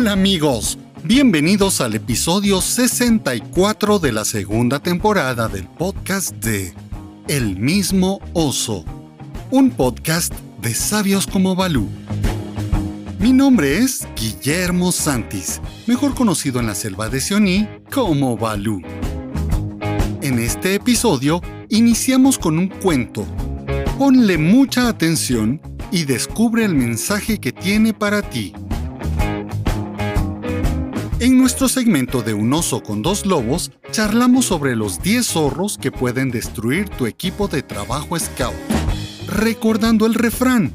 Hola amigos, bienvenidos al episodio 64 de la segunda temporada del podcast de El mismo oso, un podcast de sabios como Balú. Mi nombre es Guillermo Santis, mejor conocido en la selva de Sioní como Balú. En este episodio iniciamos con un cuento. Ponle mucha atención y descubre el mensaje que tiene para ti. En nuestro segmento de Un oso con dos lobos, charlamos sobre los 10 zorros que pueden destruir tu equipo de trabajo scout. Recordando el refrán,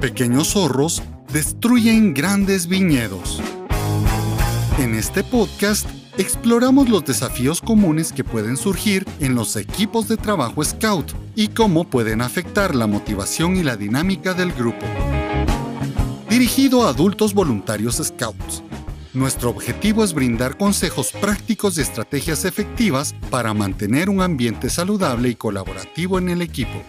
pequeños zorros destruyen grandes viñedos. En este podcast exploramos los desafíos comunes que pueden surgir en los equipos de trabajo scout y cómo pueden afectar la motivación y la dinámica del grupo. Dirigido a adultos voluntarios scouts nuestro objetivo es brindar consejos prácticos y estrategias efectivas para mantener un ambiente saludable y colaborativo en el equipo.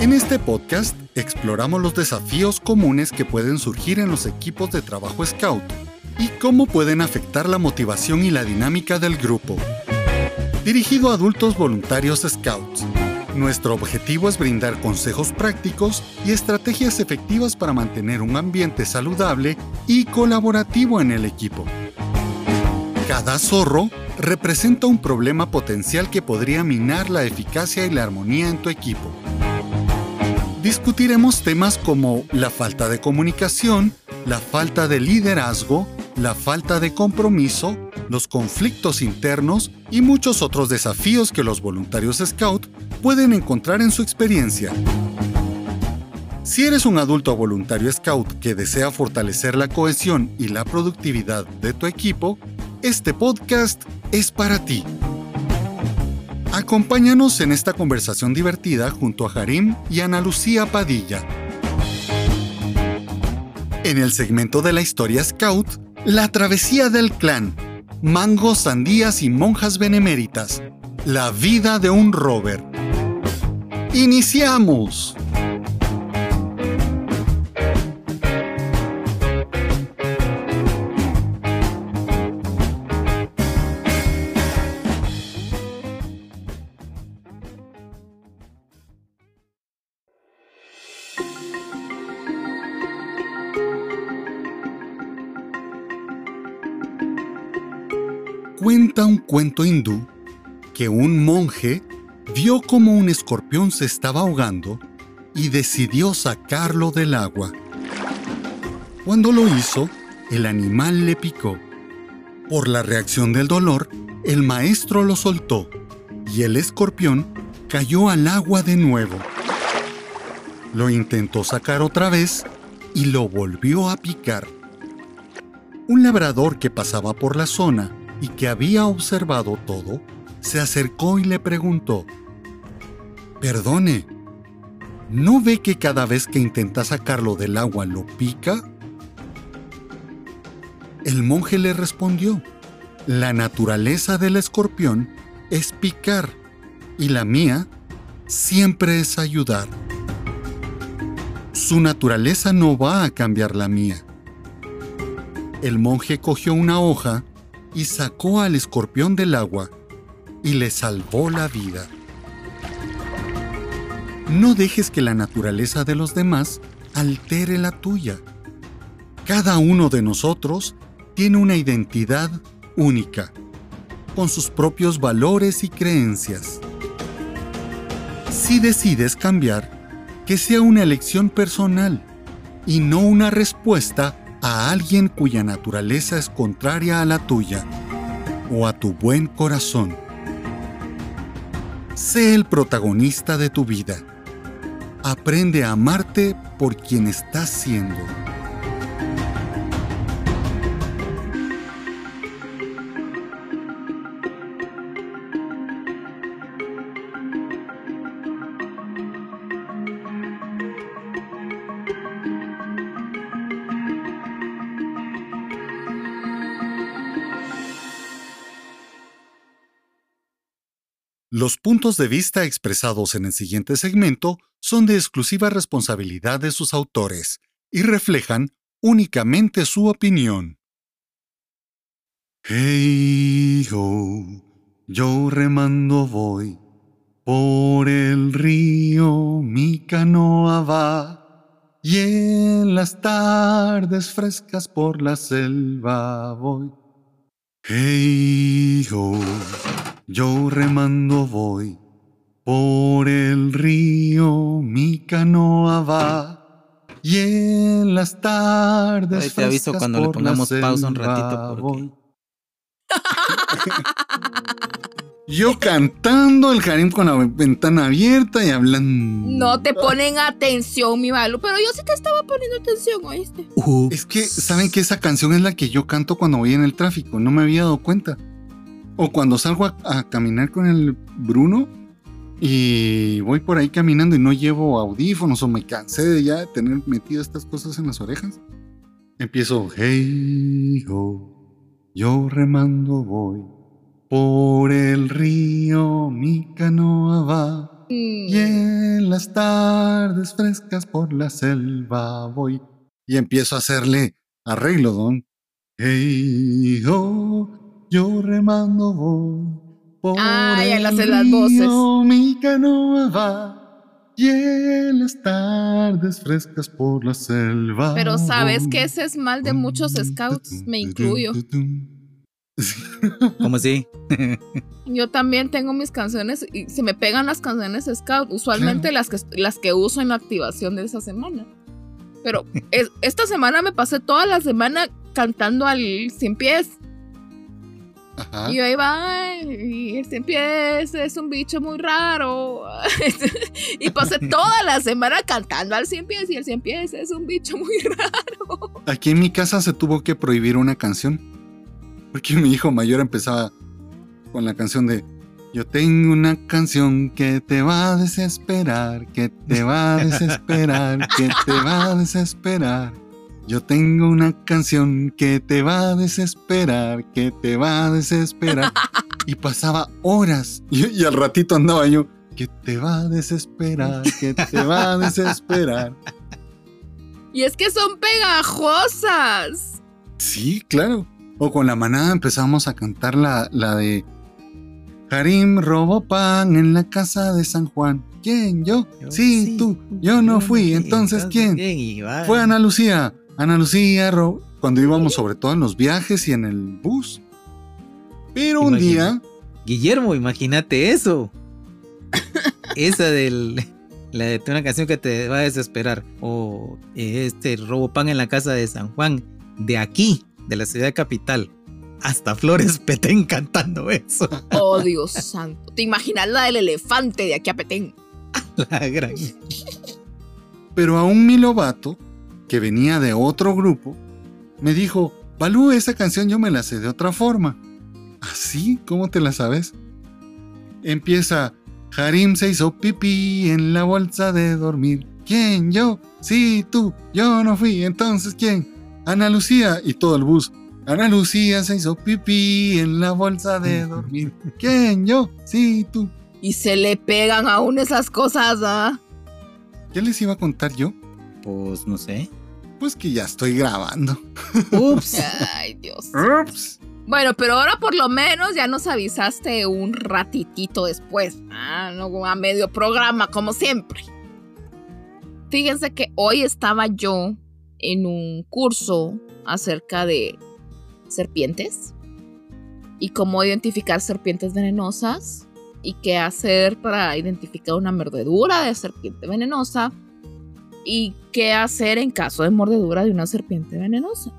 En este podcast exploramos los desafíos comunes que pueden surgir en los equipos de trabajo Scout y cómo pueden afectar la motivación y la dinámica del grupo. Dirigido a adultos voluntarios Scouts. Nuestro objetivo es brindar consejos prácticos y estrategias efectivas para mantener un ambiente saludable y colaborativo en el equipo. Cada zorro representa un problema potencial que podría minar la eficacia y la armonía en tu equipo. Discutiremos temas como la falta de comunicación, la falta de liderazgo, la falta de compromiso, los conflictos internos y muchos otros desafíos que los voluntarios Scout pueden encontrar en su experiencia. Si eres un adulto voluntario Scout que desea fortalecer la cohesión y la productividad de tu equipo, este podcast es para ti. Acompáñanos en esta conversación divertida junto a Harim y Ana Lucía Padilla. En el segmento de la historia Scout, la travesía del clan, mangos, sandías y monjas beneméritas. La vida de un rover. ¡Iniciamos! Cuenta un cuento hindú que un monje vio como un escorpión se estaba ahogando y decidió sacarlo del agua. Cuando lo hizo, el animal le picó. Por la reacción del dolor, el maestro lo soltó y el escorpión cayó al agua de nuevo. Lo intentó sacar otra vez y lo volvió a picar. Un labrador que pasaba por la zona y que había observado todo, se acercó y le preguntó, Perdone, ¿no ve que cada vez que intenta sacarlo del agua lo pica? El monje le respondió, la naturaleza del escorpión es picar y la mía siempre es ayudar. Su naturaleza no va a cambiar la mía. El monje cogió una hoja y sacó al escorpión del agua y le salvó la vida. No dejes que la naturaleza de los demás altere la tuya. Cada uno de nosotros tiene una identidad única, con sus propios valores y creencias. Si decides cambiar, que sea una elección personal y no una respuesta a alguien cuya naturaleza es contraria a la tuya o a tu buen corazón. Sé el protagonista de tu vida. Aprende a amarte por quien estás siendo. Los puntos de vista expresados en el siguiente segmento son de exclusiva responsabilidad de sus autores y reflejan únicamente su opinión. Hey ho, yo remando voy, por el río mi canoa va, y en las tardes frescas por la selva voy. Hey ho, yo remando voy, por el río mi canoa va, y en las tardes Ahí te aviso cuando le pongamos pausa un ratito porque-. Yo cantando, el Harim con la ventana abierta y hablando. No te ponen atención, mi Balu, pero yo sí te estaba poniendo atención, ¿oíste? Es que, ¿saben que esa canción es la que yo canto cuando voy en el tráfico? No me había dado cuenta. O cuando salgo a, a caminar con el Bruno y voy por ahí caminando y no llevo audífonos o me cansé de ya tener metido estas cosas en las orejas. Empiezo, hey ho, yo remando voy, por el río mi canoa va. Y en las tardes frescas por la selva voy. Y empiezo a hacerle arreglo, don. Hey, oh, yo remando voy. Por Ah, ya las río Mi canoa va. Y en las tardes frescas por la selva. Pero sabes que ese es mal de muchos scouts, me incluyo. ¿Cómo así? Yo también tengo mis canciones y se me pegan las canciones scout, usualmente las, que, las que uso en la activación de esa semana. Pero es- esta semana me pasé toda la semana cantando al cien pies. Ajá. Y iba, "Ay, y el cien pies es un bicho muy raro. y pasé toda la semana cantando al cien pies y el cien pies es un bicho muy raro. Aquí en mi casa se tuvo que prohibir una canción. Porque mi hijo mayor empezaba con la canción de Yo tengo una canción que te va a desesperar, que te va a desesperar, que te va a desesperar. Yo tengo una canción que te va a desesperar, que te va a desesperar. Y pasaba horas. Y, y al ratito andaba yo, que te va a desesperar, que te va a desesperar. Y es que son pegajosas. Sí, claro. O con la manada empezamos a cantar la, la de Harim robó pan en la casa de San Juan. ¿Quién? ¿Yo? sí, tú. Yo no fui. Entonces, ¿quién? Fue Ana Lucía. Ana Lucía robó. Cuando íbamos sobre todo en los viajes y en el bus. Pero un día, Guillermo, imagínate eso. Esa del. La de una canción que te va a desesperar. O este robo pan en la casa de San Juan. De aquí, de la ciudad capital. Hasta Flores Petén cantando eso. Oh, Dios santo. ¿Te imaginas la del elefante de aquí a Petén? La gran. pero a un milovato que venía de otro grupo, me dijo, Balú, esa canción yo me la sé de otra forma. ¿Así? ¿Cómo te la sabes? Empieza, Harim se hizo pipí en la bolsa de dormir. ¿Quién? ¿Yo? Sí, tú. Yo no fui. Entonces, ¿quién? Ana Lucía y todo el bus. Ana Lucía se hizo pipí en la bolsa de dormir. ¿Quién? ¿Yo? Sí, tú. Y se le pegan aún esas cosas, ¿ah? ¿Qué les iba a contar yo? Pues no sé. Pues que ya estoy grabando. Ups. Ay, Dios. Ups. Bueno, pero ahora por lo menos ya nos avisaste un ratitito después. Ah, no a medio programa, como siempre. Fíjense que hoy estaba yo en un curso acerca de serpientes y cómo identificar serpientes venenosas y qué hacer para identificar una mordedura de serpiente venenosa y qué hacer en caso de mordedura de una serpiente venenosa.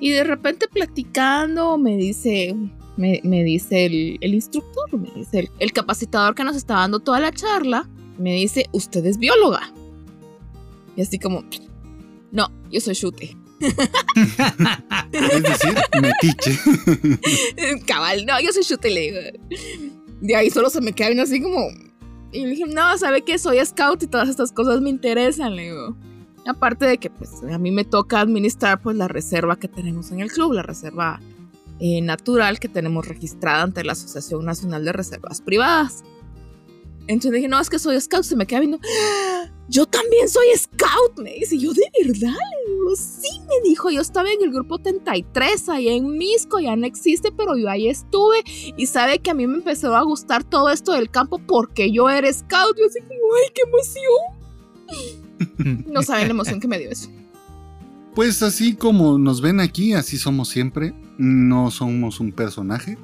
Y de repente platicando me dice, me, me dice el, el instructor, me dice el, el capacitador que nos está dando toda la charla, me dice, usted es bióloga. Y así como, no, yo soy chute. Es decir, metiche. Cabal, no, yo soy chute, le digo. De ahí solo se me queda así como... Y le dije, no, ¿sabe qué? Soy scout y todas estas cosas me interesan, le digo. Aparte de que pues a mí me toca administrar pues la reserva que tenemos en el club, la reserva eh, natural que tenemos registrada ante la Asociación Nacional de Reservas Privadas. Entonces dije, no, es que soy scout, se me queda viendo, "¡Ah! yo también soy scout, me dice, yo de verdad, sí, me dijo, yo estaba en el grupo 33, ahí en Misco, ya no existe, pero yo ahí estuve y sabe que a mí me empezó a gustar todo esto del campo porque yo era scout. Yo así como, ay, qué emoción. no saben la emoción que me dio eso. Pues así como nos ven aquí, así somos siempre. No somos un personaje.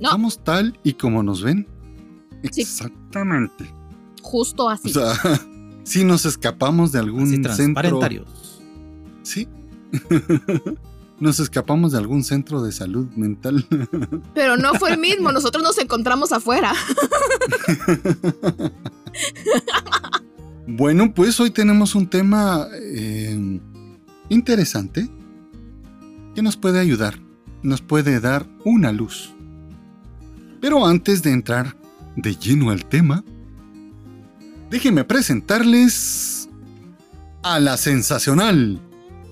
No. Somos tal y como nos ven. Exactamente. Justo así. O sea, si nos escapamos de algún Así centro. Sí. nos escapamos de algún centro de salud mental. Pero no fue el mismo, nosotros nos encontramos afuera. bueno, pues hoy tenemos un tema eh, interesante que nos puede ayudar, nos puede dar una luz. Pero antes de entrar de lleno al tema, déjenme presentarles a la sensacional,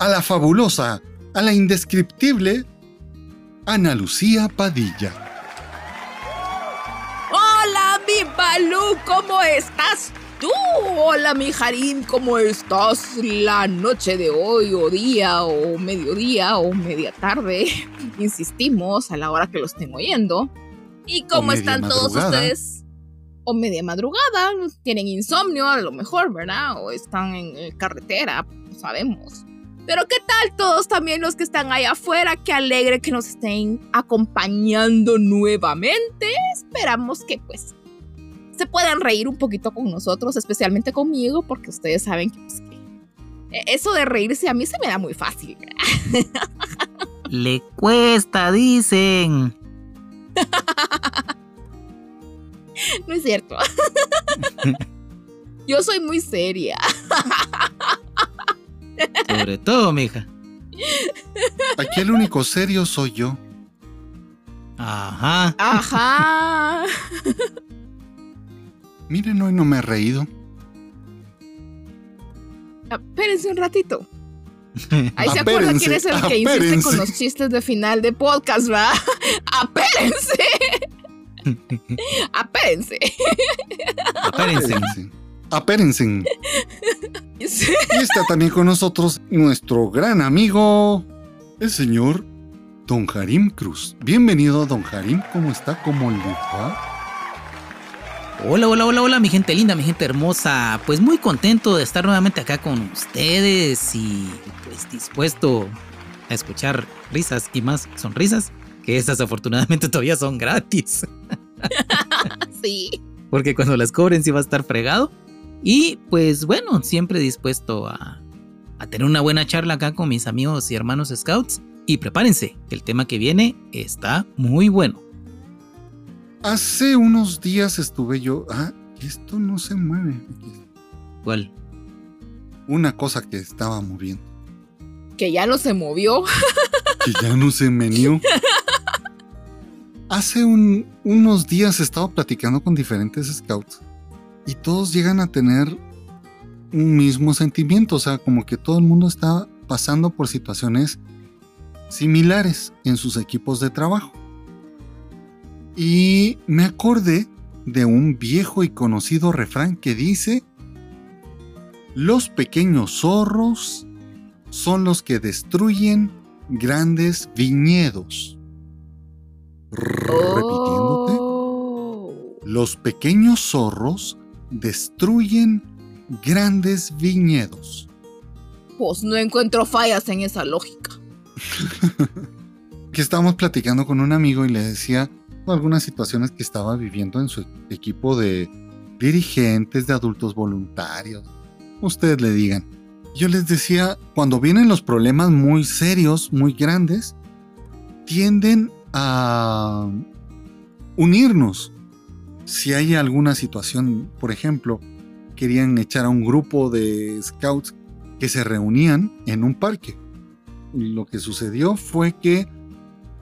a la fabulosa, a la indescriptible Ana Lucía Padilla. Hola, mi Balú, ¿cómo estás tú? Hola, mi Harim, ¿cómo estás la noche de hoy, o día, o mediodía, o media tarde? Insistimos a la hora que lo estén oyendo. ¿Y cómo están todos ustedes? O media madrugada, tienen insomnio a lo mejor, ¿verdad? O están en carretera, no sabemos. Pero ¿qué tal todos también los que están allá afuera? Qué alegre que nos estén acompañando nuevamente. Esperamos que pues se puedan reír un poquito con nosotros, especialmente conmigo, porque ustedes saben que, pues, que, eh, eso de reírse a mí se me da muy fácil. Le cuesta, dicen. No es cierto. Yo soy muy seria. Sobre todo, mija. Aquí el único serio soy yo. Ajá. Ajá. Miren, hoy no me he reído. Espérense un ratito. Ahí se Apérense, quién es el que insiste con los chistes de final de podcast, ¿verdad? ¡Apérense! ¡Apérense! Apérense. Apérense. Y está también con nosotros nuestro gran amigo, el señor Don Harim Cruz. Bienvenido, Don Harim. ¿Cómo está? ¿Cómo le va? Hola, hola, hola, hola, mi gente linda, mi gente hermosa. Pues muy contento de estar nuevamente acá con ustedes y pues dispuesto a escuchar risas y más sonrisas, que esas afortunadamente todavía son gratis, Sí. porque cuando las cobren sí va a estar fregado. Y pues bueno, siempre dispuesto a, a tener una buena charla acá con mis amigos y hermanos scouts. Y prepárense, que el tema que viene está muy bueno. Hace unos días estuve yo. Ah, esto no se mueve. ¿Cuál? Una cosa que estaba moviendo. Que ya no se movió. Que ya no se meneó. Hace un- unos días he estado platicando con diferentes scouts y todos llegan a tener un mismo sentimiento, o sea, como que todo el mundo está pasando por situaciones similares en sus equipos de trabajo. Y me acordé de un viejo y conocido refrán que dice, los pequeños zorros son los que destruyen grandes viñedos. Repitiéndote, Oh. los pequeños zorros destruyen grandes viñedos. Pues no encuentro fallas en esa lógica. Que estábamos platicando con un amigo y le decía algunas situaciones que estaba viviendo en su equipo de dirigentes, de adultos voluntarios. Ustedes le digan. Yo les decía, cuando vienen los problemas muy serios, muy grandes, tienden a unirnos. Si hay alguna situación, por ejemplo, querían echar a un grupo de scouts que se reunían en un parque. Lo que sucedió fue que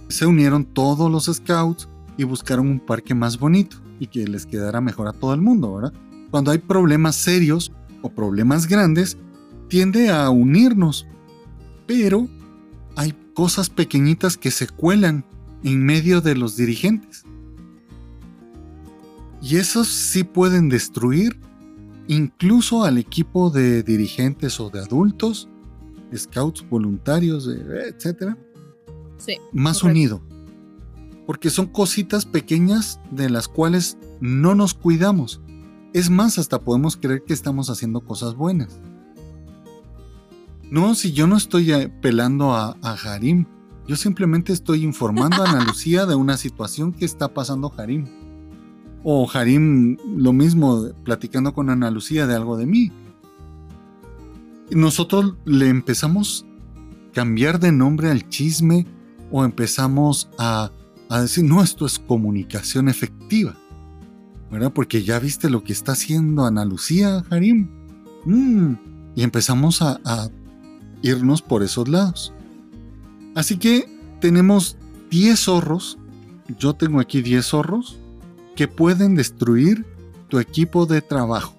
se unieron todos los scouts y buscaron un parque más bonito y que les quedara mejor a todo el mundo, ¿verdad? Cuando hay problemas serios o problemas grandes, tiende a unirnos, pero hay cosas pequeñitas que se cuelan en medio de los dirigentes. Y esos sí pueden destruir incluso al equipo de dirigentes o de adultos scouts, voluntarios, eh, etcétera, Sí. más correcto. unido. Porque son cositas pequeñas de las cuales no nos cuidamos. Es más, hasta podemos creer que estamos haciendo cosas buenas. No, si yo no estoy eh, pelando a, a Harim, yo simplemente estoy informando a Ana Lucía de una situación que está pasando Harim. O Harim lo mismo, platicando con Ana Lucía de algo de mí. Nosotros le empezamos a cambiar de nombre al chisme o empezamos a, a decir, no, esto es comunicación efectiva. ¿Verdad? Porque ya viste lo que está haciendo Ana Lucía, Harim. Mm, Y empezamos a, a irnos por esos lados. Así que tenemos 10 zorros. Yo tengo aquí 10 zorros que pueden destruir tu equipo de trabajo.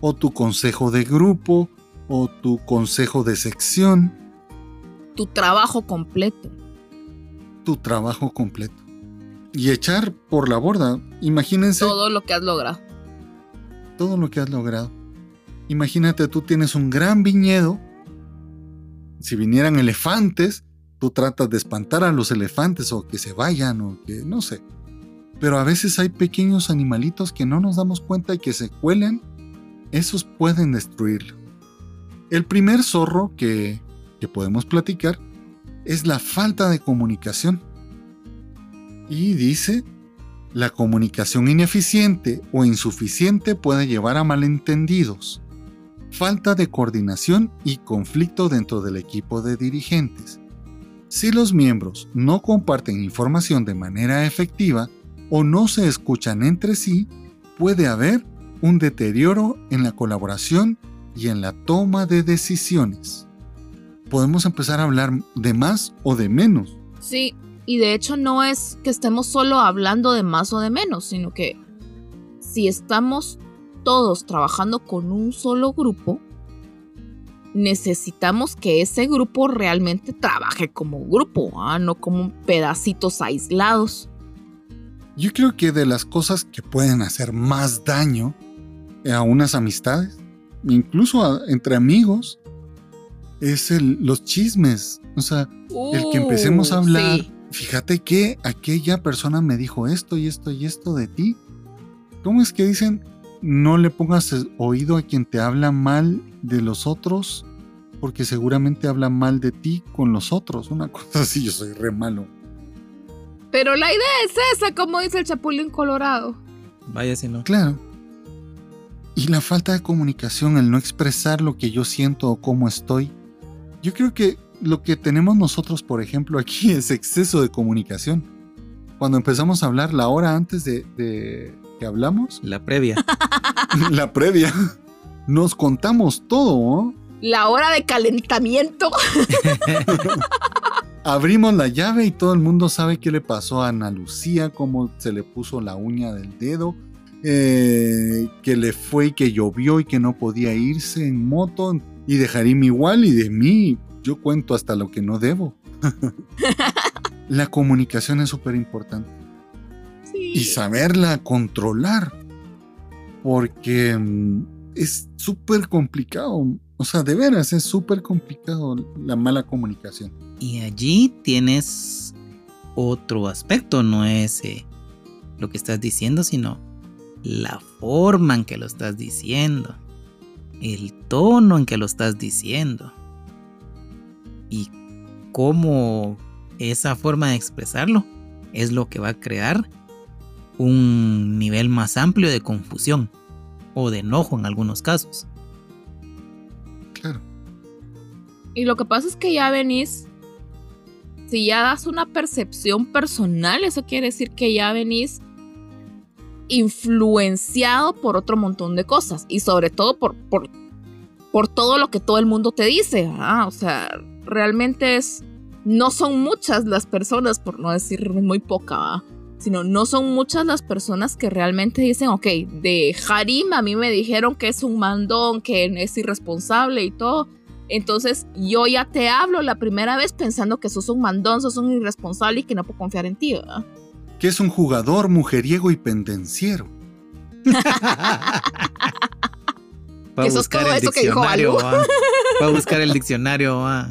O tu consejo de grupo. O tu consejo de sección. Tu trabajo completo. Tu trabajo completo. Y echar por la borda. Imagínense Todo lo que has logrado. todo lo que has logrado. Imagínate, tú tienes un gran viñedo. Si vinieran elefantes, tú tratas de espantar a los elefantes o que se vayan o que no sé. Pero a veces hay pequeños animalitos que no nos damos cuenta y que se cuelan. Esos pueden destruirlo. El primer zorro que, que podemos platicar es la falta de comunicación. Y dice la comunicación ineficiente o insuficiente puede llevar a malentendidos, falta de coordinación y conflicto dentro del equipo de dirigentes. Si los miembros no comparten información de manera efectiva o no se escuchan entre sí, puede haber un deterioro en la colaboración y en la toma de decisiones. Podemos empezar a hablar de más o de menos. Sí, y de hecho no es que estemos solo hablando de más o de menos, sino que si estamos todos trabajando con un solo grupo, necesitamos que ese grupo realmente trabaje como grupo, ¿ah? no como pedacitos aislados. Yo creo que de las cosas que pueden hacer más daño a unas amistades, incluso a- entre amigos, es el- los chismes. O sea, el que empecemos a Uh, hablar, sí. fíjate que aquella persona me dijo esto y esto y esto de ti. ¿Cómo es que dicen? No le pongas oído a quien te habla mal de los otros, porque seguramente habla mal de ti con los otros. Una cosa así, yo soy re malo. Pero la idea es esa, como dice el Chapulín Colorado. Vaya si no. Claro. Y la falta de comunicación, el no expresar lo que yo siento o cómo estoy. Yo creo que lo que tenemos nosotros, por ejemplo, aquí es exceso de comunicación. Cuando empezamos a hablar la hora antes de, de que hablamos, La previa. la previa, nos contamos todo. ¿no? La hora de calentamiento. Abrimos la llave y todo el mundo sabe qué le pasó a Ana Lucía, cómo se le puso la uña del dedo, eh, que le fue y que llovió y que no podía irse en moto, y de Harim igual, y de mí, yo cuento hasta lo que no debo. la comunicación es súper importante y saberla controlar, porque mm, es súper complicado, o sea, de veras es súper complicado la mala comunicación. Y allí tienes otro aspecto, no es eh, lo que estás diciendo, sino la forma en que lo estás diciendo, el tono en que lo estás diciendo y cómo esa forma de expresarlo es lo que va a crear un nivel más amplio de confusión o de enojo en algunos casos. Y lo que pasa es que ya venís, si ya das una percepción personal, eso quiere decir que ya venís influenciado por otro montón de cosas y sobre todo por, por, por todo lo que todo el mundo te dice. ¿ah? O sea, realmente es, no son muchas las personas, por no decir muy poca, sino no son muchas las personas que realmente dicen, ok, de Harim a mí me dijeron que es un mandón, que es irresponsable y todo. Entonces yo ya te hablo la primera vez pensando que sos un mandón, sos un irresponsable y que no puedo confiar en ti, ¿verdad? que es un jugador mujeriego y pendenciero. Para Que sos buscar todo el eso que dijo diccionario, algo. va. Va a buscar el diccionario. va.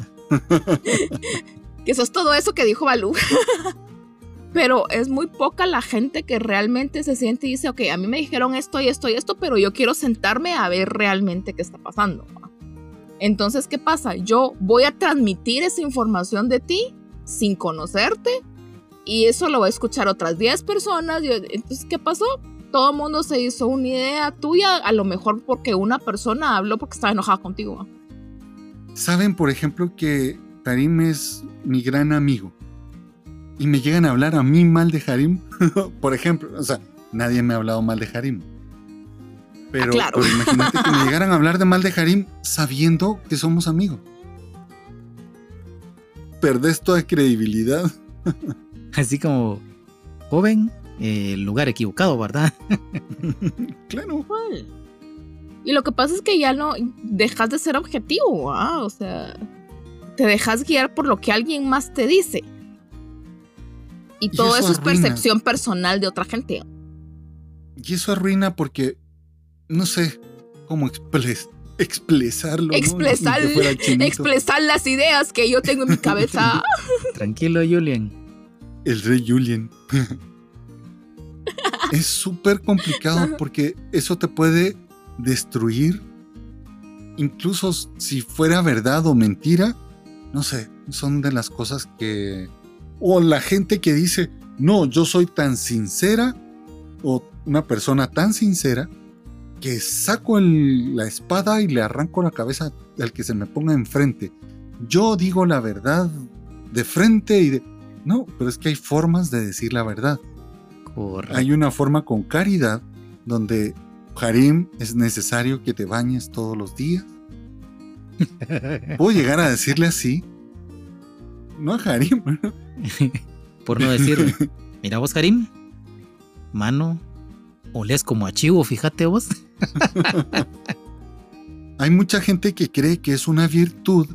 que eso es todo eso que dijo Balú. pero es muy poca la gente que realmente se siente y dice, ok, a mí me dijeron esto y esto y esto, pero yo quiero sentarme a ver realmente qué está pasando. Entonces, ¿qué pasa? Yo voy a transmitir esa información de ti sin conocerte y eso lo va a escuchar otras 10 personas. entonces, ¿qué pasó? Todo mundo se hizo una idea tuya, a lo mejor porque una persona habló porque estaba enojada contigo. Saben, por ejemplo, que Karim es mi gran amigo y me llegan a hablar a mí mal de Harim, por ejemplo, o sea, nadie me ha hablado mal de Harim. Pero, ah, pero, imagínate que me llegaran a hablar de mal de Harim sabiendo que somos amigos. Perdés toda credibilidad. Así como, joven, el lugar equivocado, ¿verdad? claro. Y lo que pasa es que ya no dejas de ser objetivo, ¿ah? o sea, te dejas guiar por lo que alguien más te dice. Y todo eso, es percepción personal de otra gente. Y eso arruina porque, no sé cómo expresarlo. Expresar, expresar las ideas que yo tengo en mi cabeza. Tranquilo, Julian. El rey Julian. es súper complicado porque eso te puede destruir. Incluso si fuera verdad o mentira, no sé, son de las cosas que o la gente que dice, no, yo soy tan sincera, o una persona tan sincera, que saco la espada y le arranco la cabeza al que se me ponga enfrente. Yo digo la verdad de frente y de... No, pero es que hay formas de decir la verdad. Hay una forma con caridad donde, Harim, es necesario que te bañes todos los días. Puedo llegar a decirle así. No a Harim, Por no decir, mira vos, Karim, mano, olés como a chivo, fíjate vos. Hay mucha gente que cree que es una virtud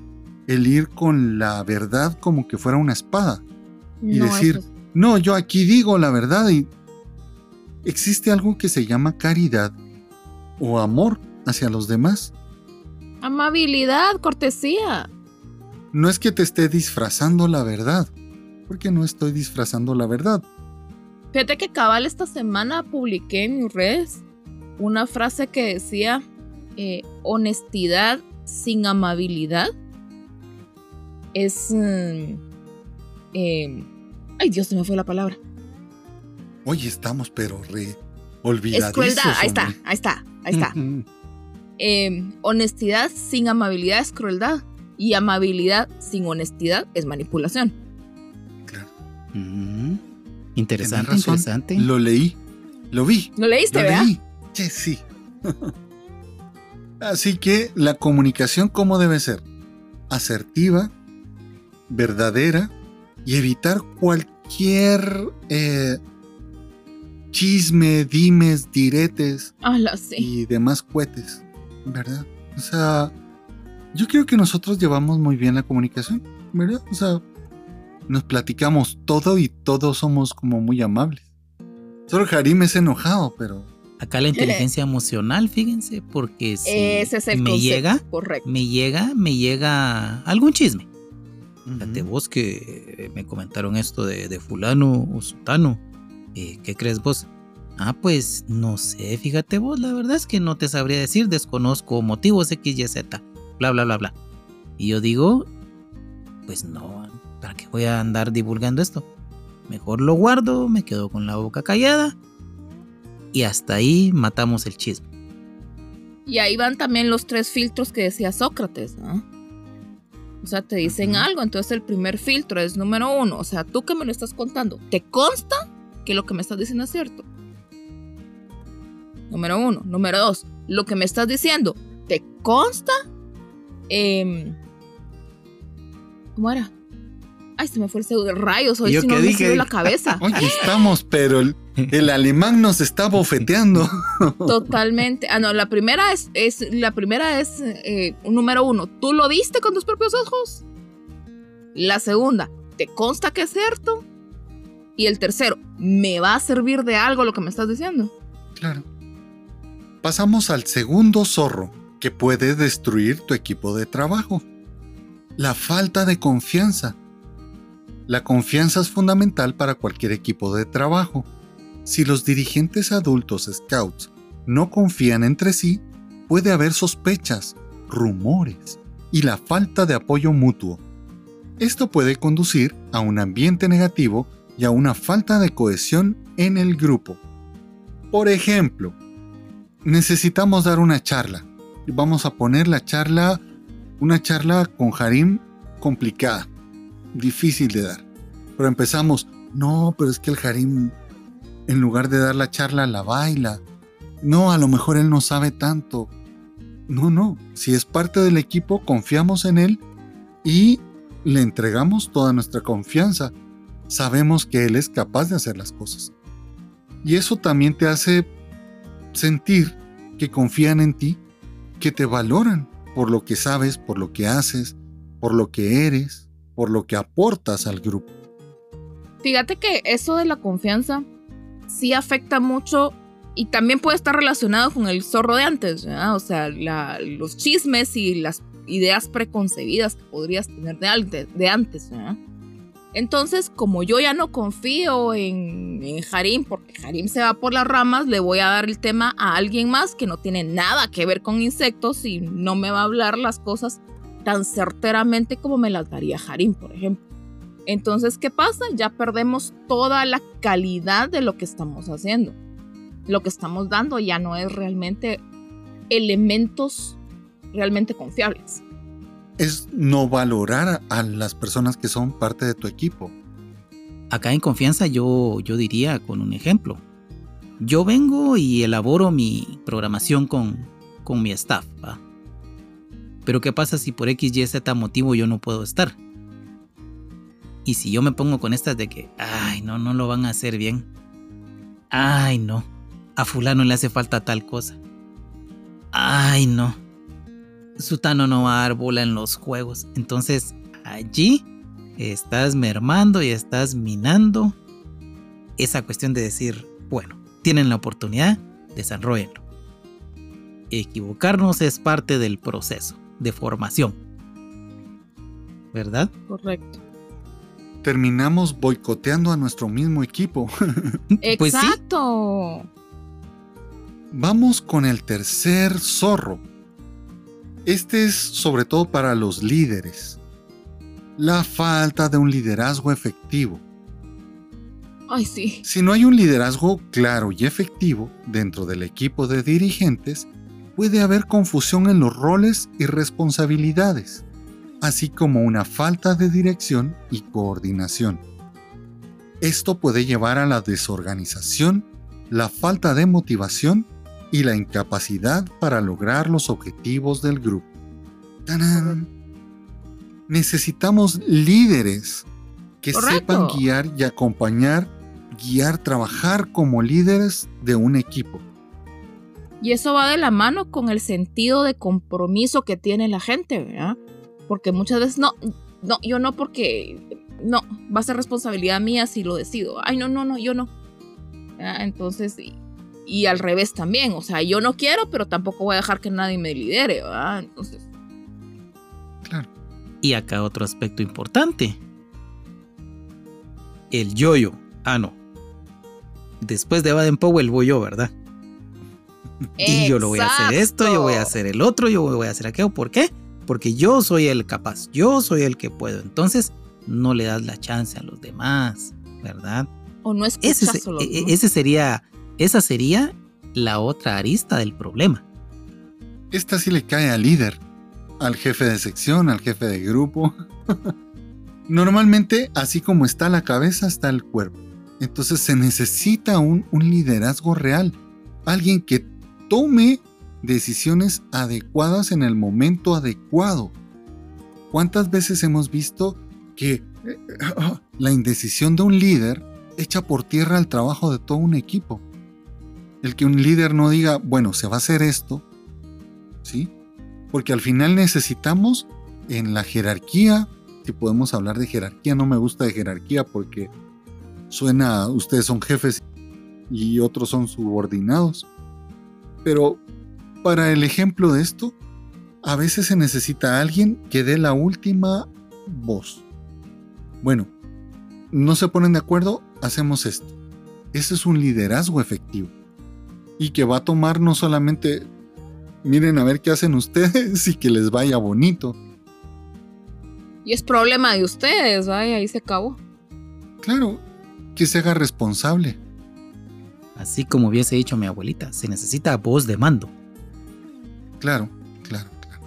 el ir con la verdad como que fuera una espada y decir, no, yo aquí digo la verdad y existe algo que se llama caridad o amor hacia los demás. Amabilidad, cortesía. No es que te esté disfrazando la verdad, porque no estoy disfrazando la verdad. Fíjate que cabal esta semana publiqué en mis redes una frase que decía eh, honestidad sin amabilidad es... Mm, em, ay Dios, se me fue la palabra. Hoy estamos pero re olvidadizos. Es crueldad, ahí está, ahí está, ahí está. Em, honestidad sin amabilidad es crueldad y amabilidad sin honestidad es manipulación. Interesante, interesante. Lo leí, lo vi. ¿Lo leíste, ¿verdad? Sí, sí. Así que la comunicación, ¿cómo debe ser? Asertiva, verdadera y evitar cualquier eh, chisme, dimes, diretes y demás cohetes, ¿verdad? O sea, yo creo que nosotros llevamos muy bien la comunicación, ¿verdad? O sea, nos platicamos todo y todos somos como muy amables. Solo Harim es enojado, pero... Acá la inteligencia emocional, fíjense, porque si Ese es el me llega, correcto. me llega, me llega algún chisme. Fíjate vos que me comentaron esto de, fulano o sutano. Eh, ¿Qué crees vos? Ah, pues no sé, fíjate vos, la verdad es que no te sabría decir, desconozco motivos X, Y, Z, bla, bla, bla, bla. Y yo digo, pues no, ¿Para qué voy a andar divulgando esto? Mejor lo guardo, me quedo con la boca callada y hasta ahí matamos el chisme. Y ahí van también los tres filtros que decía Sócrates, ¿no? O sea, te dicen algo, entonces el primer filtro es número uno, o sea, tú que me lo estás contando, ¿te consta que lo que me estás diciendo es cierto? Número uno. Número dos, lo que me estás diciendo, ¿te consta? Eh, ¿Cómo era? Ay, se me fue el pseudo rayos. Hoy sí no me la cabeza. Hoy estamos, pero el, alemán nos está bofeteando. Totalmente. Ah, no, la primera es, es la primera es eh, número uno. ¿Tú lo viste con tus propios ojos? La segunda, ¿te consta que es cierto? Y el tercero, ¿me va a servir de algo lo que me estás diciendo? Claro. Pasamos al segundo zorro. que puede destruir tu equipo de trabajo. La falta de confianza. La confianza es fundamental para cualquier equipo de trabajo. Si los dirigentes adultos scouts no confían entre sí, puede haber sospechas, rumores y la falta de apoyo mutuo. Esto puede conducir a un ambiente negativo y a una falta de cohesión en el grupo. Por ejemplo, necesitamos dar una charla. Vamos a poner la charla, una charla con Harim complicada, difícil de dar. Pero empezamos, no, pero es que el Harim, en lugar de dar la charla, la baila. No, a lo mejor él no sabe tanto. No, no, si es parte del equipo, confiamos en él y le entregamos toda nuestra confianza. Sabemos que él es capaz de hacer las cosas. Y eso también te hace sentir que confían en ti, que te valoran por lo que sabes, por lo que haces, por lo que eres, por lo que aportas al grupo. Fíjate que eso de la confianza sí afecta mucho y también puede estar relacionado con el zorro de antes, o sea, los chismes y las ideas preconcebidas que podrías tener de, antes. Entonces, como yo ya no confío en, en Harim, porque Harim se va por las ramas, le voy a dar el tema a alguien más que no tiene nada que ver con insectos y no me va a hablar las cosas tan certeramente como me las daría Harim, por ejemplo. Entonces, ¿qué pasa? Ya perdemos toda la calidad de lo que estamos haciendo. Lo que estamos dando ya no es realmente elementos realmente confiables es no valorar a las personas que son parte de tu equipo. Acá en confianza yo, yo diría con un ejemplo. Yo vengo y elaboro mi programación con, con mi staff. Pero ¿qué pasa si por X, Y, Z motivo yo no puedo estar? Y si yo me pongo con estas de que, ay, no, no lo van a hacer bien. Ay, no. A fulano le hace falta tal cosa. Ay, no Sutano no va a dar bola en los juegos. Entonces allí estás mermando y estás minando esa cuestión de decir, bueno, tienen la oportunidad, desarrollenlo. Equivocarnos es parte del proceso de formación. ¿Verdad? Correcto. Terminamos boicoteando a nuestro mismo equipo. pues Exacto. Vamos con el tercer zorro. Este es sobre todo para los líderes. La falta de un liderazgo efectivo. Ay, sí. Si no hay un liderazgo claro y efectivo dentro del equipo de dirigentes, puede haber confusión en los roles y responsabilidades, así como una falta de dirección y coordinación. Esto puede llevar a la desorganización, la falta de motivación y la incapacidad para lograr los objetivos del grupo. Necesitamos líderes que sepan guiar y acompañar, guiar, trabajar como líderes de un equipo. Y eso va de la mano con el sentido de compromiso que tiene la gente, ¿verdad? Porque muchas veces no, no, yo no porque no, va a ser responsabilidad mía si lo decido. Ay, no, no, no, yo no. Entonces, y al revés también. O sea, yo no quiero, pero tampoco voy a dejar que nadie me lidere, ¿verdad? Entonces. Claro. Y acá otro aspecto importante. El yo-yo. Ah, no. Después de Baden Powell voy yo, ¿verdad? Y yo lo voy a hacer esto, yo voy a hacer el otro, yo voy a hacer aquello. ¿Por qué? Porque yo soy el capaz, yo soy el que puedo. Entonces, no le das la chance a los demás, ¿verdad? O no escuchas ese, solo, e, ese sería esa sería la otra arista del problema. Esta sí le cae al líder, al jefe de sección, al jefe de grupo. Normalmente, así como está la cabeza, está el cuerpo. Entonces se necesita un, un liderazgo real, alguien que tome decisiones adecuadas en el momento adecuado. ¿Cuántas veces hemos visto que eh, la indecisión de un líder echa por tierra el trabajo de todo un equipo? el que un líder no diga, bueno, se va a hacer esto, ¿sí? Porque al final necesitamos en la jerarquía, si podemos hablar de jerarquía, no me gusta de jerarquía porque suena, ustedes son jefes y otros son subordinados. Pero para el ejemplo de esto, a veces se necesita alguien que dé la última voz. Bueno, no se ponen de acuerdo, hacemos esto. Ese es un liderazgo efectivo. Y que va a tomar no solamente, miren a ver qué hacen ustedes y que les vaya bonito. Y es problema de ustedes, ay, ahí se acabó. Claro, que se haga responsable. Así como hubiese dicho mi abuelita, se necesita voz de mando. Claro, claro, claro.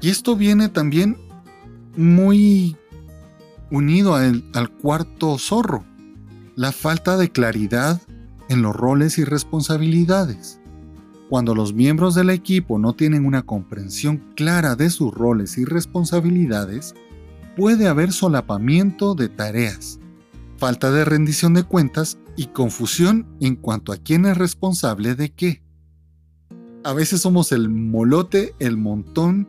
Y esto viene también muy unido al, al cuarto zorro, la falta de claridad en los roles y responsabilidades. Cuando los miembros del equipo no tienen una comprensión clara de sus roles y responsabilidades, puede haber solapamiento de tareas, falta de rendición de cuentas y confusión en cuanto a quién es responsable de qué. A veces somos el molote, el montón,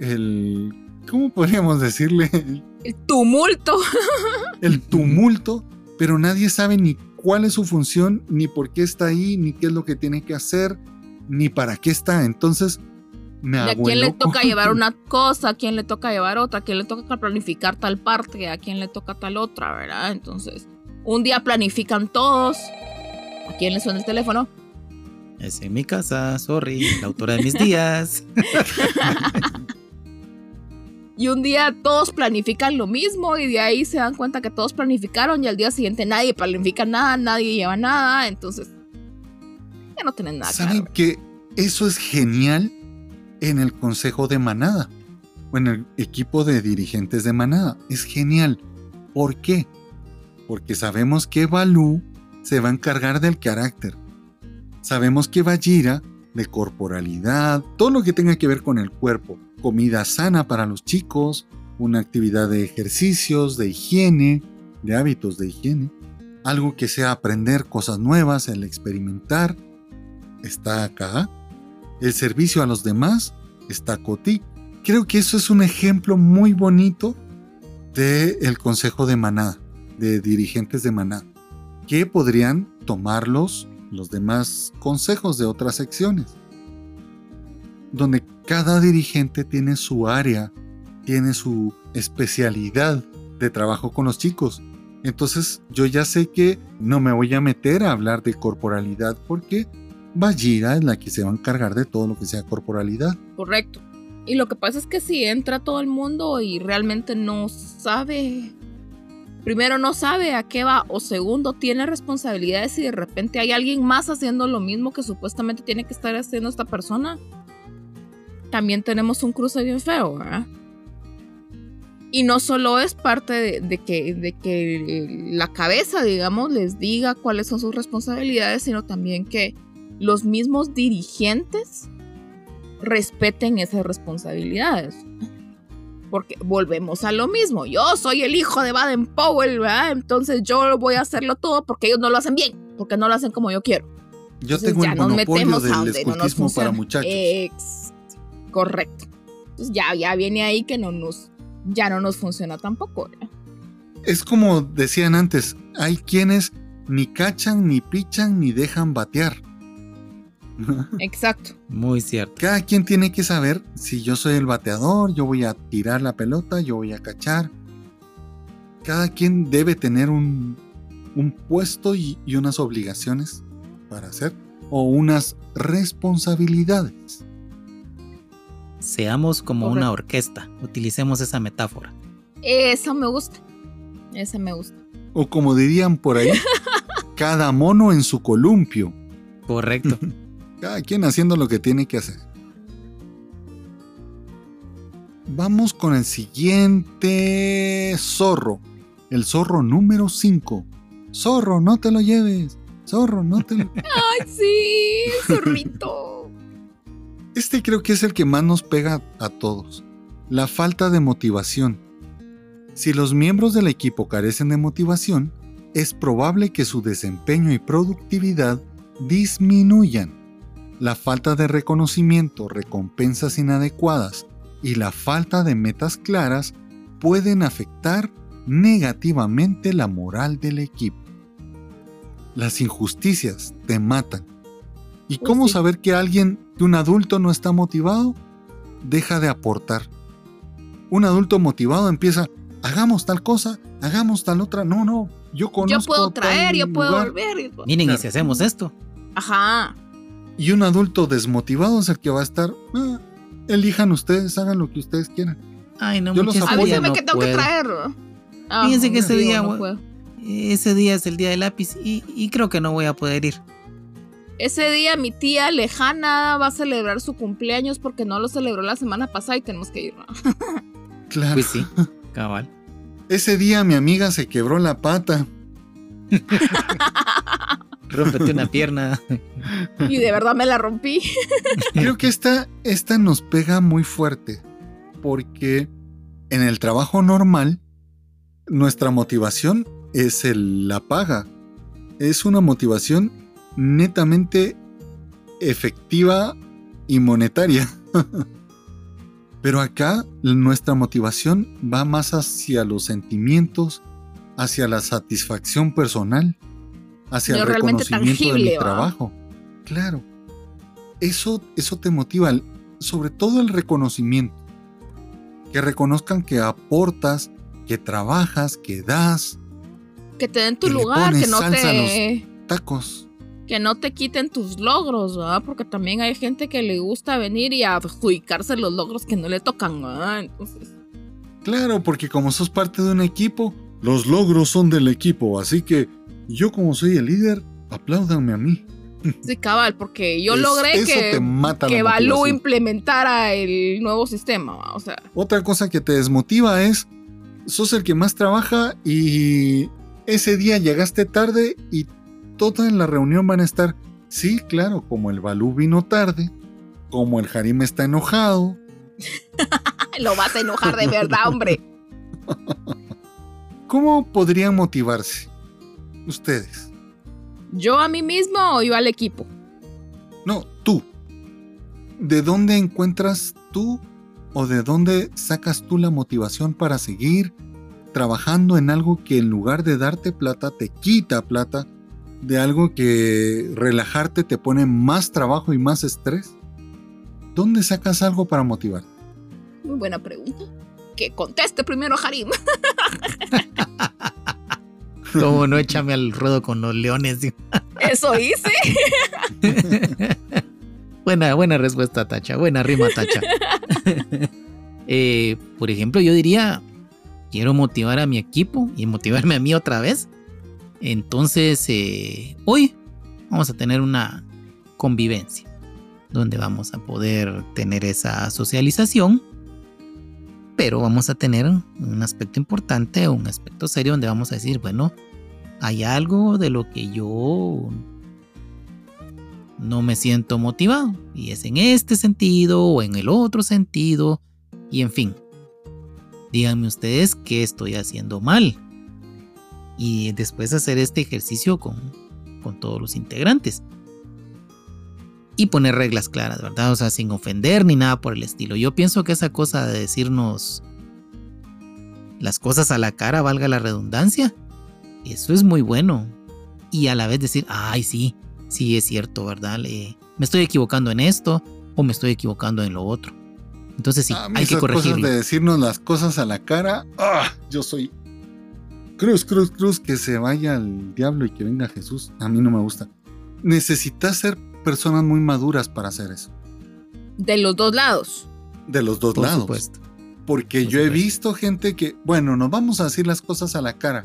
el... ¿Cómo podríamos decirle? El tumulto. El tumulto, pero nadie sabe ni cuál es su función, ni por qué está ahí, ni qué es lo que tiene que hacer, ni para qué está. Entonces, me ¿A quién le toca llevar una cosa? ¿A quién le toca llevar otra? ¿A quién le toca planificar tal parte? ¿A quién le toca tal otra? ¿Verdad? Entonces, un día planifican todos. ¿A quién le suena el teléfono? Es en mi casa, sorry, la autora de mis días. y un día todos planifican lo mismo y de ahí se dan cuenta que todos planificaron y al día siguiente nadie planifica nada, nadie lleva nada, entonces ya no tienen nada. ¿Saben que eso es genial en el consejo de manada o en el equipo de dirigentes de manada? Es genial. ¿Por qué? porque sabemos que Balú se va a encargar del carácter. Sabemos que Bajira de corporalidad, todo lo que tenga que ver con el cuerpo, comida sana para los chicos, una actividad de ejercicios, de higiene, de hábitos de higiene, algo que sea aprender cosas nuevas, el experimentar, está acá. El servicio a los demás está Coti. Creo que eso es un ejemplo muy bonito del el consejo de manada de dirigentes de Maná, que podrían tomarlos los demás consejos de otras secciones, donde cada dirigente tiene su área, tiene su especialidad de trabajo con los chicos. Entonces yo ya sé que no me voy a meter a hablar de corporalidad porque Bajira es la que se va a encargar de todo lo que sea corporalidad. Correcto. Y lo que pasa es que si entra todo el mundo y realmente no sabe primero no sabe a qué va o segundo tiene responsabilidades y de repente hay alguien más haciendo lo mismo que supuestamente tiene que estar haciendo esta persona, también tenemos un cruce bien feo, ¿verdad? Y no solo es parte de, que, de que la cabeza, digamos, les diga cuáles son sus responsabilidades, sino también que los mismos dirigentes respeten esas responsabilidades porque volvemos a lo mismo. Yo soy el hijo de Baden Powell, ¿verdad? Entonces yo voy a hacerlo todo porque ellos no lo hacen bien, porque no lo hacen como yo quiero. Yo tengo el monopolio del escultismo para muchachos. correcto. Entonces ya, ya viene ahí que no nos, ya no nos funciona tampoco. Es como decían antes, hay quienes ni cachan, ni pichan, ni dejan batear. Exacto. Muy cierto. Cada quien tiene que saber si yo soy el bateador, yo voy a tirar la pelota, yo voy a cachar. Cada quien debe tener un, puesto y, unas obligaciones para hacer o unas responsabilidades. Seamos como una orquesta, utilicemos esa metáfora. Esa me gusta. Esa me gusta. O como dirían por ahí, cada mono en su columpio. Correcto. Cada quien haciendo lo que tiene que hacer. Vamos con el siguiente zorro. El zorro número 5. Zorro, no te lo lleves. Zorro, no te lo... ¡Ay, sí! Zorrito. Este creo que es el que más nos pega a todos. La falta de motivación. Si los miembros del equipo carecen de motivación, es probable que su desempeño y productividad disminuyan la falta de reconocimiento, recompensas inadecuadas y la falta de metas claras pueden afectar negativamente la moral del equipo. Las injusticias te matan. ¿Y cómo saber que alguien, que un adulto no está motivado? deja de aportar. Un adulto motivado empieza, hagamos tal cosa, hagamos tal otra. No, no, yo conozco. Yo puedo traer, tal yo puedo lugar". volver. Miren, Claro. y si hacemos esto. Ajá. Y un adulto desmotivado es el que va a estar, "Ah, elijan ustedes, hagan lo que ustedes quieran. Ay, no, Yo los apoyo. no que tengo que puedo. traer. Fíjense que ese día, no güey. puedo. Ese día es el día del lápiz y, y creo que no voy a poder ir. Ese día mi tía lejana va a celebrar su cumpleaños porque no lo celebró la semana pasada y tenemos que ir. ¿no? Claro. Pues sí, cabal. Ese día mi amiga se quebró la pata. Rómpete una pierna. Y de verdad me la rompí. Creo que esta, esta nos pega muy fuerte. Porque en el trabajo normal, nuestra motivación es el- la paga. Es una motivación netamente efectiva y monetaria. Pero acá nuestra motivación va más hacia los sentimientos, hacia la satisfacción personal, hacia el reconocimiento de mi tangible, ¿va? trabajo. Claro. Eso, eso te motiva, sobre todo el reconocimiento. Que reconozcan que aportas, que trabajas, que das Que te den tu Que le lugar, que no salsa a te. tacos. Que no te quiten tus logros, ¿verdad? Porque también hay gente que le gusta venir y adjudicarse los logros que no le tocan, ¿verdad? Entonces. Claro, porque como sos parte de un equipo, los logros son del equipo, así que yo como soy el líder, apláudanme a mí. Sí, cabal, porque yo Es- logré que, que Balú implementara el nuevo sistema. O sea. Otra cosa que te desmotiva es, sos el que más trabaja y ese día llegaste tarde y toda en la reunión van a estar, sí, claro, como el Balú vino tarde, como el Harim está enojado. Lo vas a enojar de verdad, hombre. ¿Cómo podrían motivarse ustedes? ¿Yo a mí mismo o yo al equipo? No, tú. ¿De dónde encuentras tú o de dónde sacas tú la motivación para seguir trabajando en algo que en lugar de darte plata te quita plata? De algo que relajarte te pone más trabajo y más estrés? ¿Dónde sacas algo para motivar? Muy buena pregunta. Que conteste primero Harim. Como no échame al ruedo con los leones. digo. Eso hice. buena, buena respuesta, Tacha. Buena rima, Tacha. Eh, por ejemplo, yo diría, quiero motivar a mi equipo y motivarme a mí otra vez. Entonces, eh, hoy vamos a tener una convivencia donde vamos a poder tener esa socialización, pero vamos a tener un aspecto importante, un aspecto serio donde vamos a decir, bueno, hay algo de lo que yo no me siento motivado y es en este sentido o en el otro sentido y en fin. Díganme ustedes qué estoy haciendo mal y después hacer este ejercicio con, con todos los integrantes. Y poner reglas claras, ¿verdad? O sea, sin ofender ni nada por el estilo. Yo pienso que esa cosa de decirnos las cosas a la cara, valga la redundancia, eso es muy bueno. Y a la vez decir, ay, sí, sí es cierto, ¿verdad? Me estoy equivocando en esto o me estoy equivocando en lo otro. Entonces sí, hay que esas cosas corregirlo. de decirnos las cosas a la cara, ¡ah! yo soy cruz, cruz, cruz, que se vaya al diablo y que venga Jesús. A mí no me gusta. Necesitas ser personas muy maduras para hacer eso. De los dos lados. De los dos Por lados. supuesto. Porque Por yo he visto gente que, bueno, nos vamos a decir las cosas a la cara.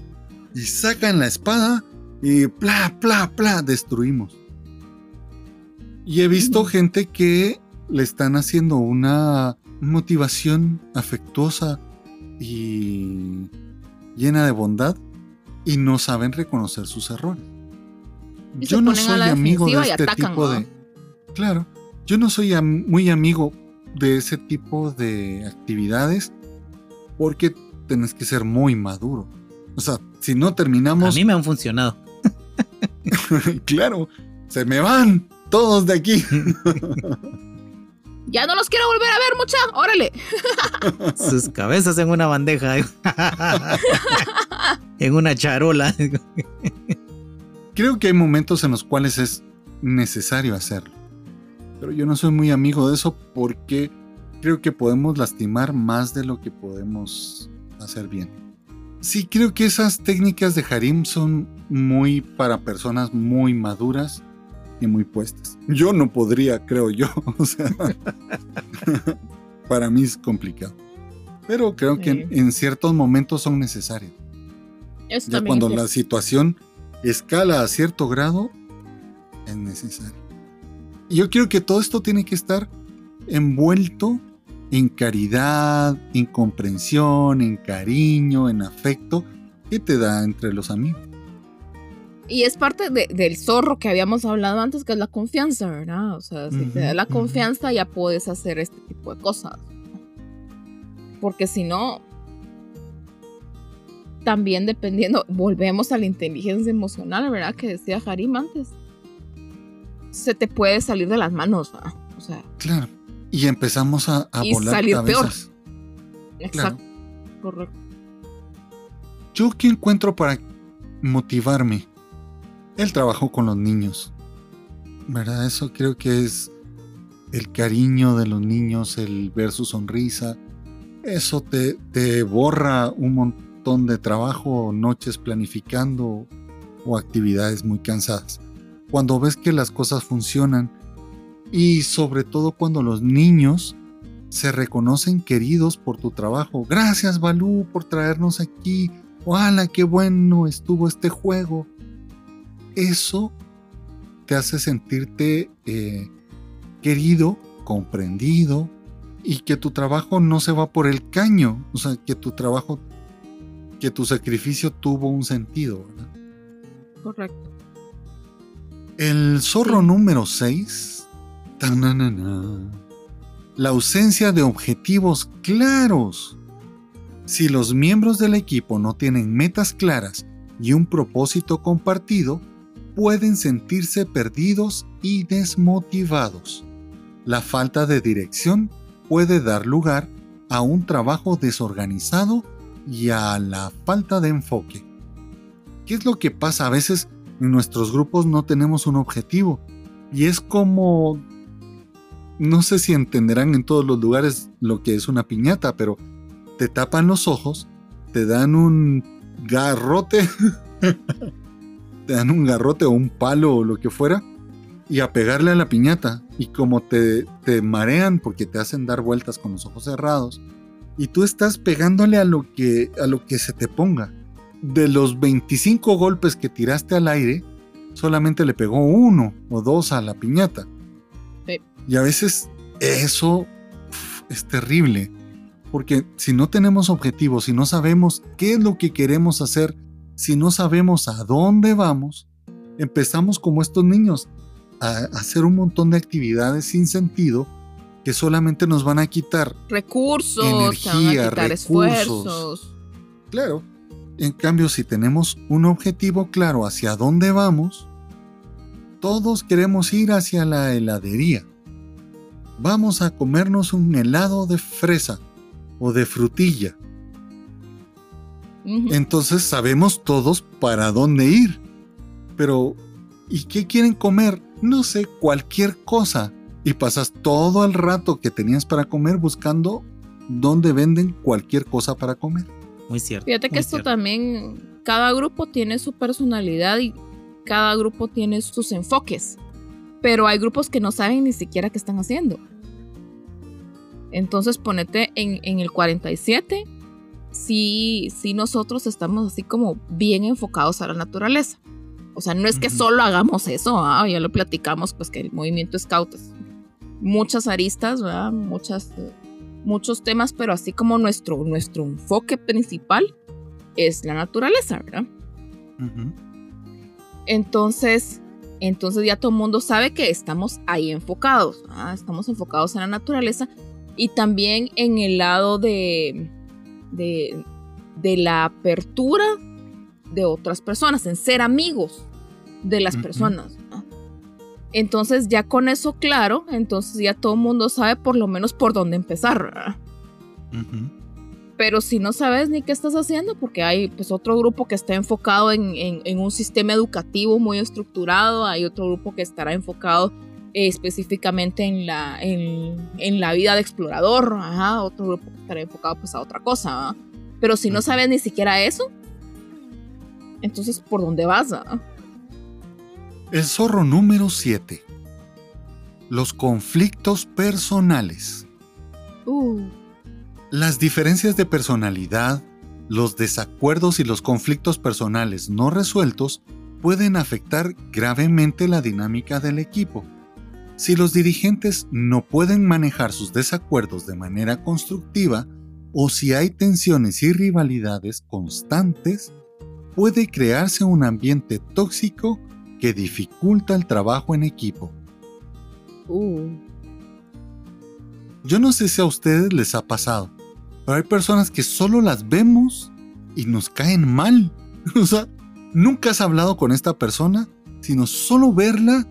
Y sacan la espada y pla, pla, pla, destruimos. Y he visto Mm. gente que le están haciendo una motivación afectuosa y llena de bondad y no saben reconocer sus errores. Y Yo no a soy amigo de este atacan, tipo ¿no? de... Claro, yo no soy am- muy amigo de ese tipo de actividades porque tenés que ser muy maduro. O sea, si no A terminamos, mí me han funcionado. claro, se me van todos de aquí. Ya no los quiero volver a ver, mucha. Órale. Sus cabezas en una bandeja. en una charola. Creo que hay momentos en los cuales es necesario hacerlo. Pero yo no soy muy amigo de eso porque creo que podemos lastimar más de lo que podemos hacer bien. Sí, creo que esas técnicas de Harim son muy para personas muy maduras y muy puestas. Yo no podría, creo yo. O sea, para mí es complicado. Pero creo que en, ciertos momentos son necesarios. ya cuando la situación escala a cierto grado, es necesario. Y yo creo que todo esto tiene que estar envuelto en caridad, en comprensión, en cariño, en afecto que te da entre los amigos. Y es parte del zorro que habíamos hablado antes, que es la confianza, ¿verdad? O sea, si te da la confianza ya puedes hacer este tipo de cosas. Porque si no, también dependiendo, volvemos a la inteligencia emocional, ¿verdad? Que decía Harim antes. Se te puede salir de las manos, ¿verdad? O sea. Claro. Y empezamos a, a y salir peor. Exacto. Correcto. ¿Yo qué encuentro para motivarme? el trabajo con los niños. ¿Verdad? Eso creo que es el cariño de los niños, el ver su sonrisa. Eso te, te borra un montón de trabajo, noches planificando o actividades muy cansadas. Cuando ves que las cosas funcionan y sobre todo cuando los niños se reconocen queridos por tu trabajo. Gracias Balú por traernos aquí. ¡Hala, qué bueno estuvo este juego! eso te hace sentirte eh, querido, comprendido y que tu trabajo no se va por el caño, o sea, que tu trabajo, que tu sacrificio tuvo un sentido, ¿verdad? Correcto. El zorro número 6, la ausencia de objetivos claros. Si los miembros del equipo no tienen metas claras y un propósito compartido, pueden sentirse perdidos y desmotivados. La falta de dirección puede dar lugar a un trabajo desorganizado y a la falta de enfoque. ¿Qué es lo que pasa? A veces en nuestros grupos no tenemos un objetivo y es como... No sé si entenderán en todos los lugares lo que es una piñata, pero te tapan los ojos, te dan un garrote te dan un garrote o un palo o lo que fuera y a pegarle a la piñata. Y como te, te marean porque te hacen dar vueltas con los ojos cerrados, y tú estás pegándole a lo que, a lo que se te ponga. De los 25 golpes que tiraste al aire, solamente le pegó uno o dos a la piñata. Y a veces eso es terrible, porque si no tenemos objetivos, si no sabemos qué es lo que queremos hacer, si no sabemos a dónde vamos, empezamos como estos niños a hacer un montón de actividades sin sentido que solamente nos van a quitar recursos, energía, esfuerzos. Claro. En cambio, si tenemos un objetivo claro hacia dónde vamos, todos queremos ir hacia la heladería. Vamos a comernos un helado de fresa o de frutilla entonces sabemos todos para dónde ir. Pero, ¿y qué quieren comer? No sé, cualquier cosa. Y pasas todo el rato que tenías para comer buscando dónde venden cualquier cosa para comer. Muy cierto. Fíjate que esto también, cada grupo tiene su personalidad y cada grupo tiene sus enfoques. Pero hay grupos que no saben ni siquiera qué están haciendo. Entonces ponete en, en el 47 sí, sí nosotros estamos así como bien enfocados a la naturaleza. O sea, no es que solo hagamos eso, ¿ah? ya lo platicamos, pues que el movimiento scout es muchas aristas, ¿verdad? Muchas, muchos temas, pero así como nuestro, nuestro enfoque principal es la naturaleza, ¿verdad? Entonces, entonces ya todo el mundo sabe que estamos ahí enfocados, estamos enfocados en la naturaleza y también en el lado de, de, la apertura de otras personas, en ser amigos de las personas. Entonces ya con eso claro, entonces ya todo el mundo sabe por lo menos por dónde empezar. Pero si no sabes ni qué estás haciendo, porque hay pues otro grupo que está enfocado en, un sistema educativo muy estructurado, hay otro grupo que estará enfocado específicamente en la, en, la vida de explorador, ajá, otro grupo que estará enfocado pues a otra cosa, pero si no sabes ni siquiera eso, entonces ¿por dónde vas? El zorro número 7. Los conflictos personales. Uh. Las diferencias de personalidad, los desacuerdos y los conflictos personales no resueltos pueden afectar gravemente la dinámica del equipo. Si los dirigentes no pueden manejar sus desacuerdos de manera constructiva o si hay tensiones y rivalidades constantes, puede crearse un ambiente tóxico que dificulta el trabajo en equipo. Uh. Yo no sé si a ustedes les ha pasado, pero hay personas que solo las vemos y nos caen mal. O sea, nunca has hablado con esta persona, sino solo verla,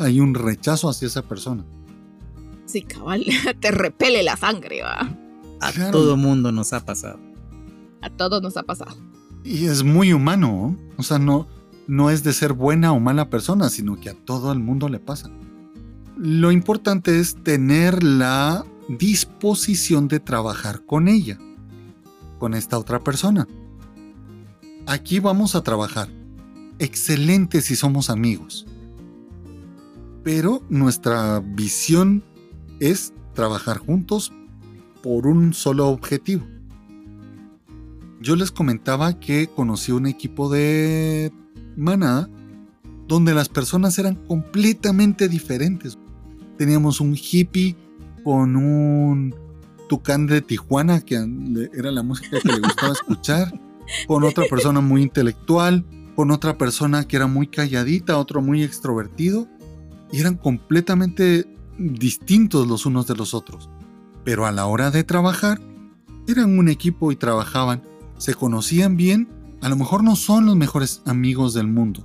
hay un rechazo hacia esa persona. Sí, cabal, te repele la sangre, va. A todo mundo nos ha pasado. A todos nos ha pasado. Y es muy humano, o sea, no, no es de ser buena o mala persona, sino que a todo el mundo le pasa. Lo importante es tener la disposición de trabajar con ella, con esta otra persona. Aquí vamos a trabajar. Excelente si somos amigos. Pero nuestra visión es trabajar juntos por un solo objetivo. Yo les comentaba que conocí un equipo de manada donde las personas eran completamente diferentes. Teníamos un hippie con un tucán de Tijuana, que era la música que le gustaba escuchar, con otra persona muy intelectual, con otra persona que era muy calladita, otro muy extrovertido, y eran completamente distintos los unos de los otros. Pero a la hora de trabajar, eran un equipo y trabajaban, se conocían bien, a lo mejor no son los mejores amigos del mundo,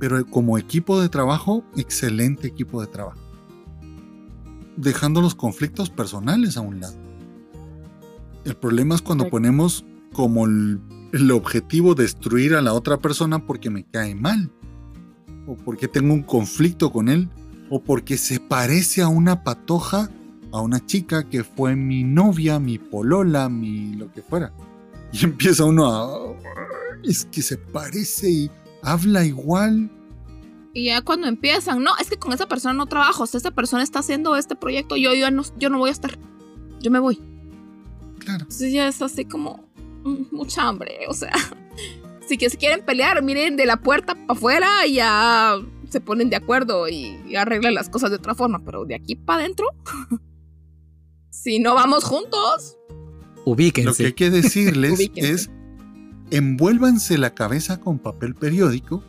pero como equipo de trabajo, excelente equipo de trabajo dejando los conflictos personales a un lado. El problema es cuando ponemos como el, objetivo destruir a la otra persona porque me cae mal, o porque tengo un conflicto con él, o porque se parece a una patoja, a una chica que fue mi novia, mi polola, mi lo que fuera. Y empieza uno a... Es que se parece y habla igual y ya cuando empiezan, no, es que con esa persona no trabajo, o sea, esa persona está haciendo este proyecto, yo, yo, no, yo no voy a estar, yo me voy. Claro. Entonces ya es así como mm, mucha hambre, o sea, si que se quieren pelear, miren de la puerta para afuera y ya se ponen de acuerdo y, arreglan las cosas de otra forma, pero de aquí para adentro, si no vamos juntos. Ubíquense. Lo que hay que decirles es, envuélvanse la cabeza con papel periódico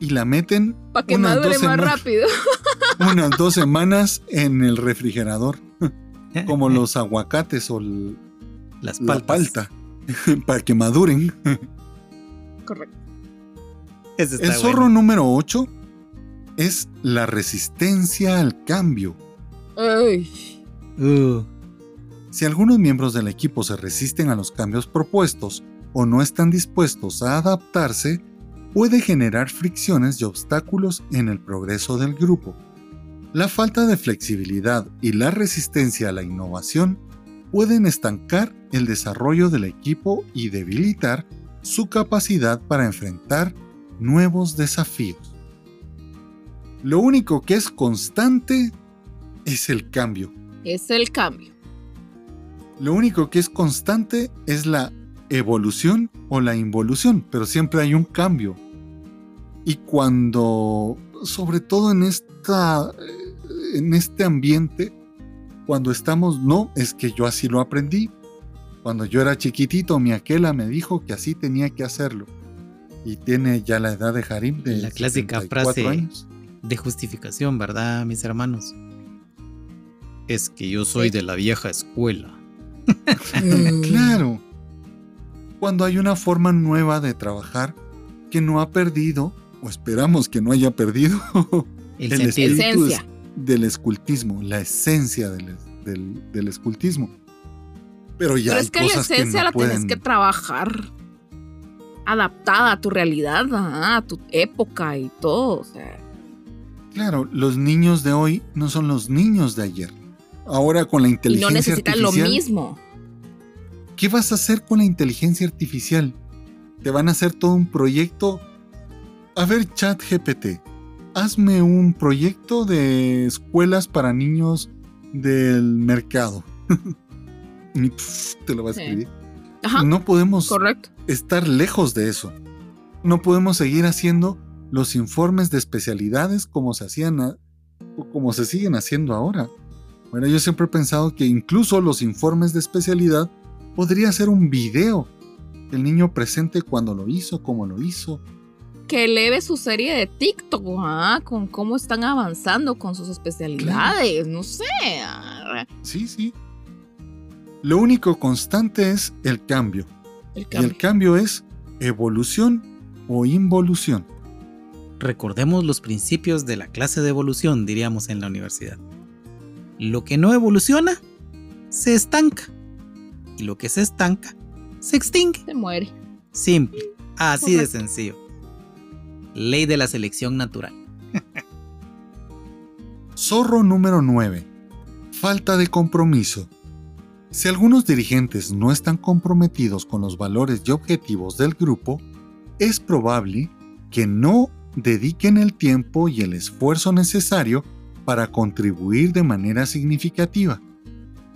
y la meten para que madure más rápido. unas dos semanas en el refrigerador, como los aguacates o Las la palta, para que maduren. Correcto. el zorro número 8 es la resistencia al cambio. Uh. Si algunos miembros del equipo se resisten a los cambios propuestos o no están dispuestos a adaptarse, puede generar fricciones y obstáculos en el progreso del grupo. La falta de flexibilidad y la resistencia a la innovación pueden estancar el desarrollo del equipo y debilitar su capacidad para enfrentar nuevos desafíos. Lo único que es constante es el cambio. Es el cambio. Lo único que es constante es la evolución o la involución, pero siempre hay un cambio. Y cuando, sobre todo en, esta, eh, en este ambiente, cuando estamos, no, es que yo así lo aprendí. Cuando yo era chiquitito, mi aquela me dijo que así tenía que hacerlo. Y tiene ya la edad de Harim de La clásica frase de justificación, ¿verdad, mis hermanos? Es que yo soy de la vieja escuela. Claro cuando hay una forma nueva de trabajar que no ha perdido, o esperamos que no haya perdido, el, espíritu del escultismo, la esencia del, del, escultismo. Pero ya es que la esencia la tienes que trabajar adaptada a tu realidad, a tu época y todo. Claro, los niños de hoy no son los niños de ayer. Ahora con la inteligencia no necesitan lo artificial, mismo. ¿qué vas a hacer con la inteligencia artificial? Te van a hacer todo un proyecto. A ver, chat GPT, hazme un proyecto de escuelas para niños del mercado. y te lo va a Sí. escribir. Ajá, No podemos correcto. estar lejos de eso. No podemos seguir haciendo los informes de especialidades como se hacían como se siguen haciendo ahora. Bueno, yo siempre he pensado que incluso los informes de especialidad podría ser un video. El niño presente cuando lo hizo, cómo lo hizo. Que eleve su serie de TikTok, ah, con cómo están avanzando con sus especialidades. No sé. ah, Sí, sí. Lo único constante es el cambio. El Y cambio. el cambio es evolución o involución. Recordemos los principios de la clase de evolución, diríamos en la universidad. Lo que no evoluciona, se estanca. Y lo que se estanca, se extingue. Se muere. Simple, así de sencillo. Ley de la selección natural. Zorro número 9. Falta de compromiso. Si algunos dirigentes no están comprometidos con los valores y objetivos del grupo, es probable que no dediquen el tiempo y el esfuerzo necesario para contribuir de manera significativa.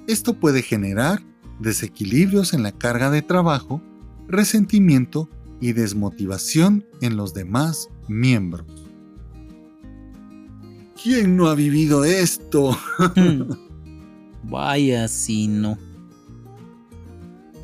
Esto puede generar desequilibrios en la carga de trabajo, resentimiento y desmotivación en los demás miembros. ¿Quién no ha vivido esto? Hmm. Vaya si no.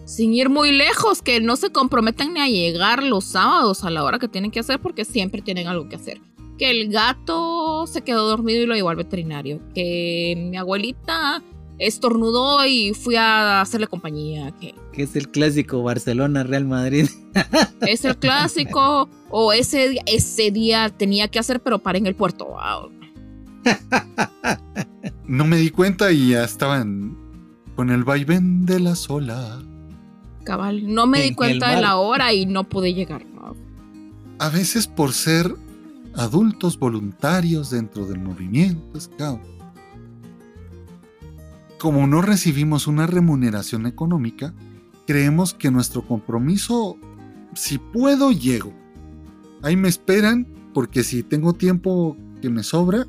Sin ir muy lejos, que no se comprometen ni a llegar los sábados a la hora que tienen que hacer porque siempre tienen algo que hacer. Que el gato se quedó dormido y lo llevó al veterinario. Que mi abuelita estornudó y fui a hacerle compañía. Que Que es el clásico Barcelona-Real Madrid. es el clásico. o ese, día- ese día tenía que hacer, pero para en el puerto. Wow. No me di cuenta y ya estaban con el vaivén de la sola. Cabal, no me En di cuenta de la hora y no pude llegar. A veces por ser adultos voluntarios dentro del movimiento Scout. Como no recibimos una remuneración económica, creemos que nuestro compromiso, si puedo, llego. Ahí me esperan porque si tengo tiempo que me sobra,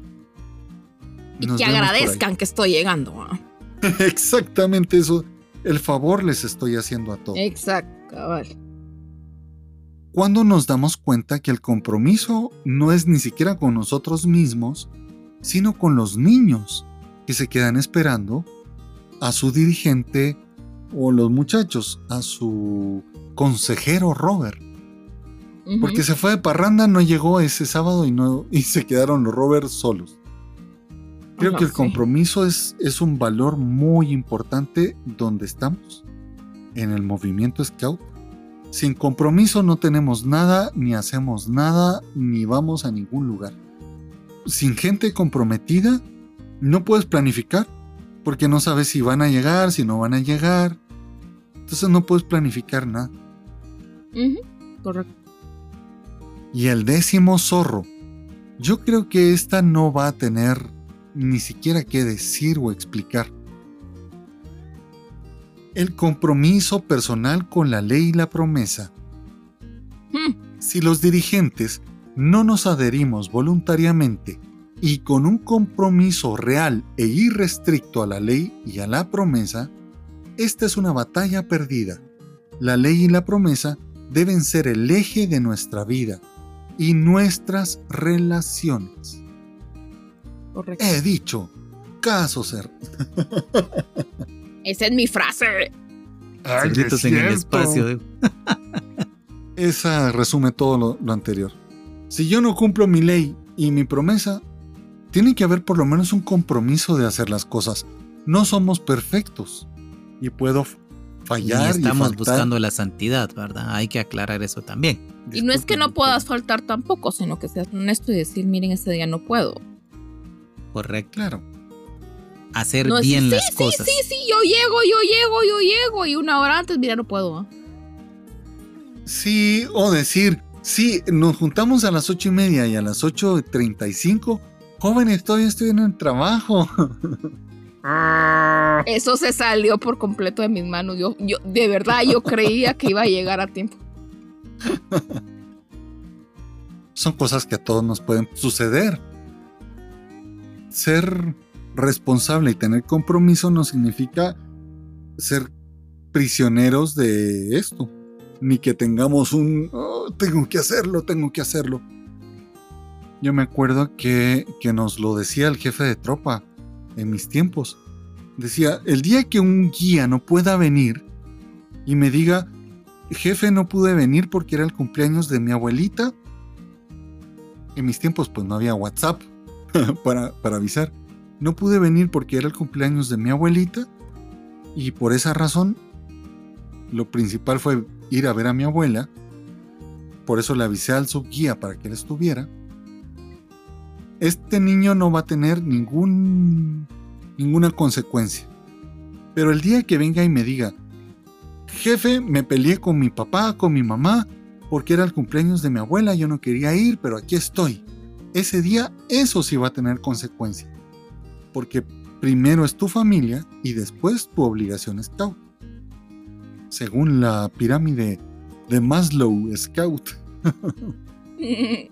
Y que agradezcan que estoy llegando. ah. Exactamente eso. El favor les estoy haciendo a todos. Exacto, cabal. Cuando nos damos cuenta que el compromiso no es ni siquiera con nosotros mismos, sino con los niños que se quedan esperando a su dirigente o los muchachos, a su consejero Robert. Porque se fue de parranda, no llegó ese sábado y, no, y se quedaron los Robert solos. Creo Ajá, que el sí. compromiso es, es un valor muy importante donde estamos, en el movimiento Scout. Sin compromiso no tenemos nada, ni hacemos nada, ni vamos a ningún lugar. Sin gente comprometida, no puedes planificar, porque no sabes si van a llegar, si no van a llegar. Entonces no puedes planificar nada. Correcto. Y el décimo zorro. Yo creo que esta no va a tener ni siquiera que decir o explicar. El compromiso personal con la ley y la promesa. Hmm, Si los dirigentes no nos adherimos voluntariamente y con un compromiso real e irrestricto a la ley y a la promesa, esta es una batalla perdida. La ley y la promesa deben ser el eje de nuestra vida y nuestras relaciones. correcto. He dicho, caso ser. Esa es mi frase. Secretos en el espacio. Esa resume todo lo, lo anterior. Si yo no cumplo mi ley y mi promesa, tiene que haber por lo menos un compromiso de hacer las cosas. No somos perfectos y puedo Y fallar y, estamos faltar. buscando la santidad, ¿verdad? Hay que aclarar eso también. Y no es que no puedas faltar tampoco, sino que seas honesto y decir, miren, ese día no puedo. Correcto. Claro. Hacer No bien decir, las sí, cosas. Sí, sí, yo llego, yo llego, yo llego. Y una hora antes, mira, no puedo. ¿ah? Sí, o decir, sí, nos juntamos a las ocho y media y a las 8.35 Jóvenes, todavía estoy en el trabajo. Eso se salió por completo de mis manos. Yo, yo, de verdad, yo creía que iba a llegar a tiempo. Son cosas que a todos nos pueden suceder. Ser responsable y tener compromiso no significa ser prisioneros de esto. Ni que tengamos un, "Oh, tengo que hacerlo, tengo que hacerlo. Yo me acuerdo que, que nos lo decía el jefe de tropa en mis tiempos. Decía, el día que un guía no pueda venir y me diga, jefe, no pude venir porque era el cumpleaños de mi abuelita. En mis tiempos pues no había WhatsApp para, para avisar. No pude venir porque era el cumpleaños de mi abuelita y por esa razón lo principal fue ir a ver a mi abuela. Por eso le avisé al subguía para que él estuviera. Este niño no va a tener ninguna consecuencia. Pero el día que venga y me diga, jefe, me peleé con mi papá, con mi mamá, porque era el cumpleaños de mi abuela, yo no quería ir, pero aquí estoy. Ese día eso sí va a tener consecuencia. Porque primero es tu familia y después tu obligación scout. Según la pirámide de Maslow Scout.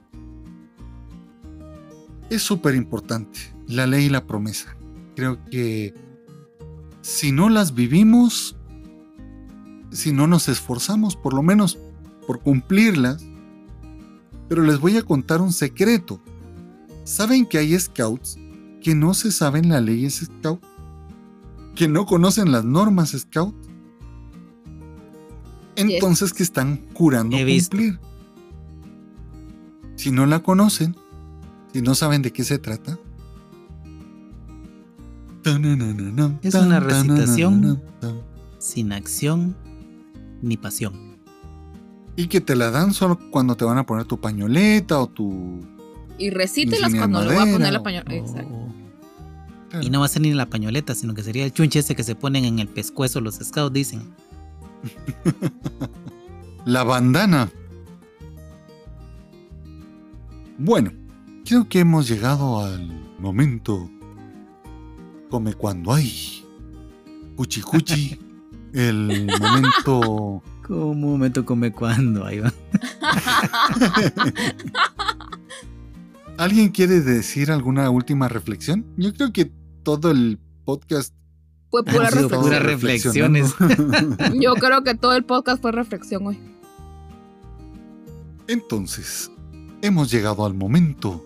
es súper importante la ley y la promesa. Creo que si no las vivimos, si no nos esforzamos por lo menos por cumplirlas, pero les voy a contar un secreto. ¿Saben que hay scouts que no se saben las leyes scout? ¿Que no conocen las normas scout? Entonces que están curando He visto. cumplir. Si no la conocen, si no saben de qué se trata. Es una recitación. Sin acción ni pasión. Y que te la dan solo cuando te van a poner tu pañoleta o tu... Y recítelas cuando le voy a poner la pañoleta. Exacto. Y no va a ser ni la pañoleta, sino que sería el chunche ese que se ponen en el pescuezo los scouts, dicen. La bandana. Bueno, creo que hemos llegado al momento. Come cuando hay. Cuchi cuchi. El momento. ¿Cómo me tocó me cuando? Va. ¿Alguien quiere decir alguna última reflexión? Yo creo que todo el podcast Fue pura puras reflexión. reflexionando. Yo creo que todo el podcast fue reflexión hoy. Entonces, hemos llegado al momento.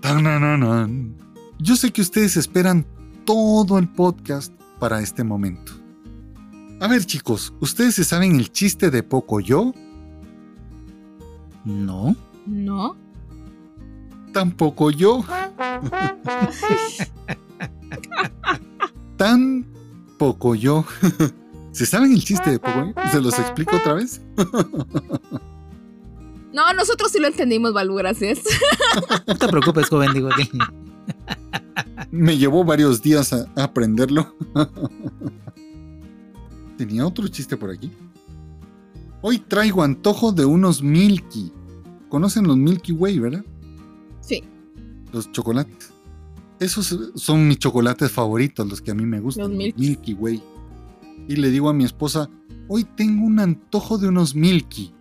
Tanananan. Yo sé que ustedes esperan todo el podcast para este momento. A ver chicos, ¿ustedes se saben el chiste de Poco Yo? No. ¿No? Tampoco yo. Tan poco yo. ¿Se saben el chiste de Poco Yo? ¿Se los explico otra vez? No, nosotros sí lo entendimos, Balú, gracias. No te preocupes, joven, digo que. Me llevó varios días a a aprenderlo. Tenía otro chiste por aquí. Hoy traigo antojo de unos Milky. ¿Conocen los Milky Way, verdad? Los chocolates. Esos son mis chocolates favoritos, los que a mí me gustan. Los Los Milky. Milky Way. Y le digo a mi esposa, hoy tengo un antojo de unos Milky.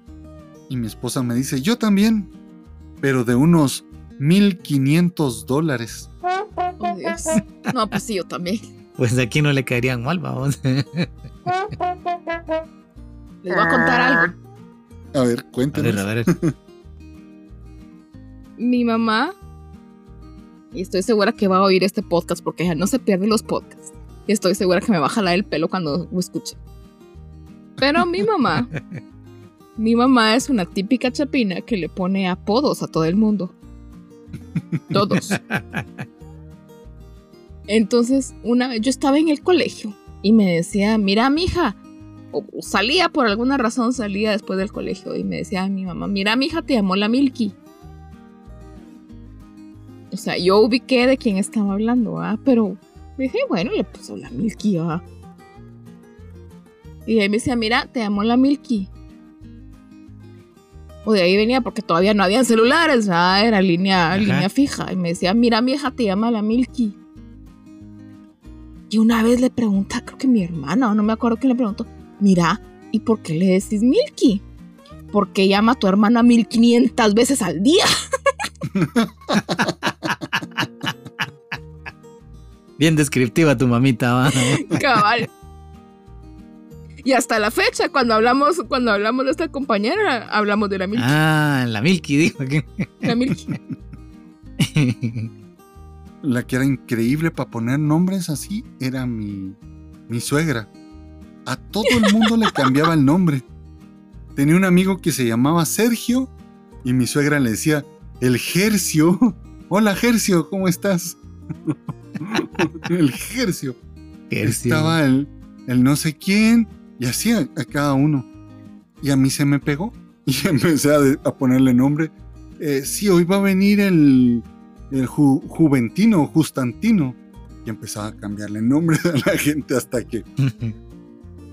Y mi esposa me dice, yo también, pero de unos 1500 dólares. oh Dios. No, pues sí, yo también. Pues aquí no le caerían mal, vamos. Les voy a contar algo. A ver, A ver, a ver. Mi mamá, y estoy segura que va a oír este podcast porque ella no se pierde los podcasts. Y estoy segura que me va a jalar el pelo cuando lo escuche. Pero mi mamá, mi mamá es una típica chapina que le pone apodos a todo el mundo. Todos. Entonces, una vez yo estaba en el colegio y me decía, mira, mija, o o salía por alguna razón, salía después del colegio y me decía mi mamá, mira, mija, te llamó la Milky. O sea, yo ubiqué de quién estaba hablando, ¿ah? Pero dije, bueno, le puso la Milky, ¿ah? Y ahí me decía, mira, te llamó la Milky. O de ahí venía porque todavía no habían celulares, ¿verdad? era línea, línea fija. Y me decía, mira, mi hija te llama la Milky. Y una vez le pregunta, creo que mi hermana, o no me acuerdo quién le preguntó, mira, ¿y por qué le decís Milky? Porque llama a tu hermana 1500 veces al día. Bien descriptiva tu mamita, ¿va? Cabal. Y hasta la fecha, cuando hablamos, cuando hablamos de esta compañera, hablamos de la Milky. Ah, la Milky, dijo que. La Milky. La que era increíble para poner nombres así era mi, mi suegra. A todo el mundo le cambiaba el nombre. Tenía un amigo que se llamaba Sergio y mi suegra le decía, el Gercio. Hola Gercio, ¿cómo estás? el Gercio. Estaba el, el no sé quién y así a, cada uno. Y a mí se me pegó y empecé a, ponerle nombre. Eh, sí, hoy va a venir el, el Juventino, Justantino. Y empezaba a cambiarle nombre a la gente hasta que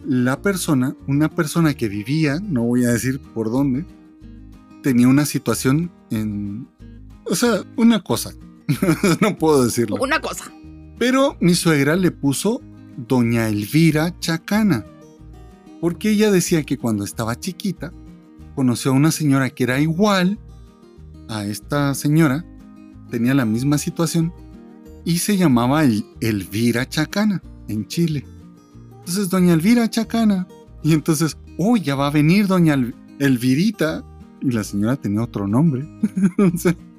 la persona, una persona que vivía, no voy a decir por dónde, tenía una situación en... O sea, una cosa. no puedo decirlo. Una cosa. Pero mi suegra le puso Doña Elvira Chacana. Porque ella decía que cuando estaba chiquita, conoció a una señora que era igual a esta señora, tenía la misma situación, y se llamaba Elvira Chacana en Chile. Entonces, doña Elvira Chacana. Y entonces, oh, ya va a venir doña Elvirita. Y la señora tenía otro nombre.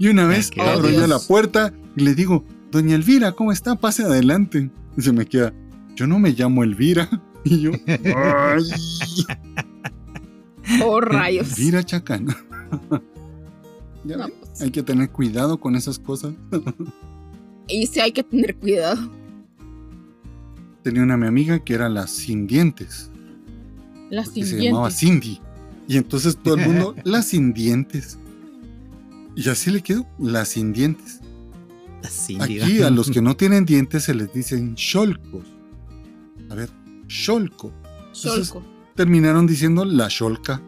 y una vez abro yo la puerta y le digo, doña Elvira, ¿cómo está? Pase adelante. Y se me queda, yo no me llamo Elvira. Y yo, ¡ay! Oh, rayos. Elvira Chacana. Pues. Hay que tener cuidado con esas cosas. y sí hay que tener cuidado tenía una mi amiga que era la sin dientes. La sin Se llamaba Cindy. Y entonces todo el mundo, las sin dientes. Y así le quedó, las sin dientes. Aquí a los que no tienen dientes se les dicen sholcos. A ver, sholco. Sholco. Terminaron diciendo la sholca.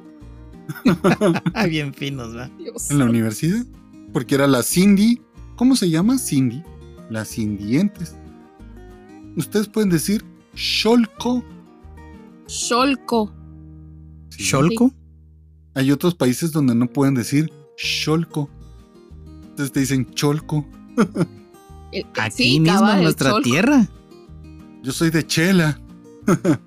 Bien finos, ¿va? En la universidad. Porque era la Cindy. ¿Cómo se llama? Cindy. Las sin dientes ustedes pueden decir Sholko. Sholko. ¿Sholko? Hay otros países donde no pueden decir Sholko. Entonces te dicen Cholco. Aquí mismo en nuestra tierra. Yo soy de Chela.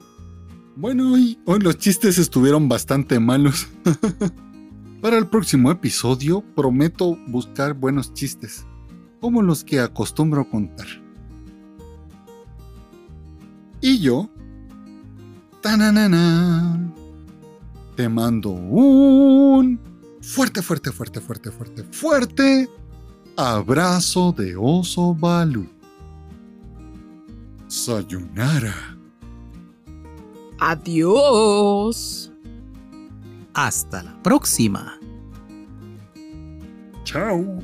bueno, hoy, hoy los chistes estuvieron bastante malos. Para el próximo episodio prometo buscar buenos chistes, como los que acostumbro contar. Y yo, tananana, te mando un fuerte, fuerte, fuerte, fuerte, fuerte, fuerte abrazo de oso Balu. Sayonara. Adiós. Hasta la próxima. Chao.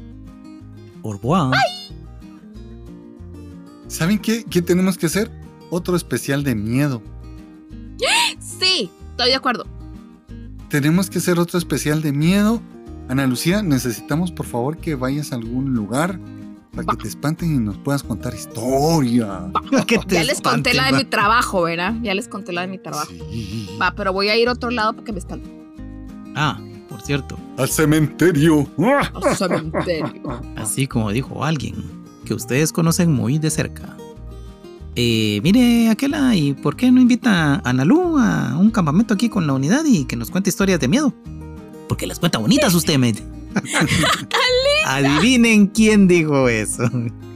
Au revoir. ¿Saben qué, qué tenemos que hacer? otro especial de miedo. Sí, estoy de acuerdo. Tenemos que hacer otro especial de miedo. Ana Lucía, necesitamos por favor que vayas a algún lugar para que te espanten y nos puedas contar historia. ya les conté la de mi trabajo, ¿verdad? Ya les conté la de mi trabajo. Va, pero voy a ir a otro lado porque me espanten. Ah, por cierto. Al cementerio. Al cementerio. Así como dijo alguien que ustedes conocen muy de cerca. Eh, mire, Aquela, ¿y por qué no invita a Analú a un campamento aquí con la unidad y que nos cuente historias de miedo? Porque las cuenta bonitas usted, me. Adivinen quién dijo eso. Mm.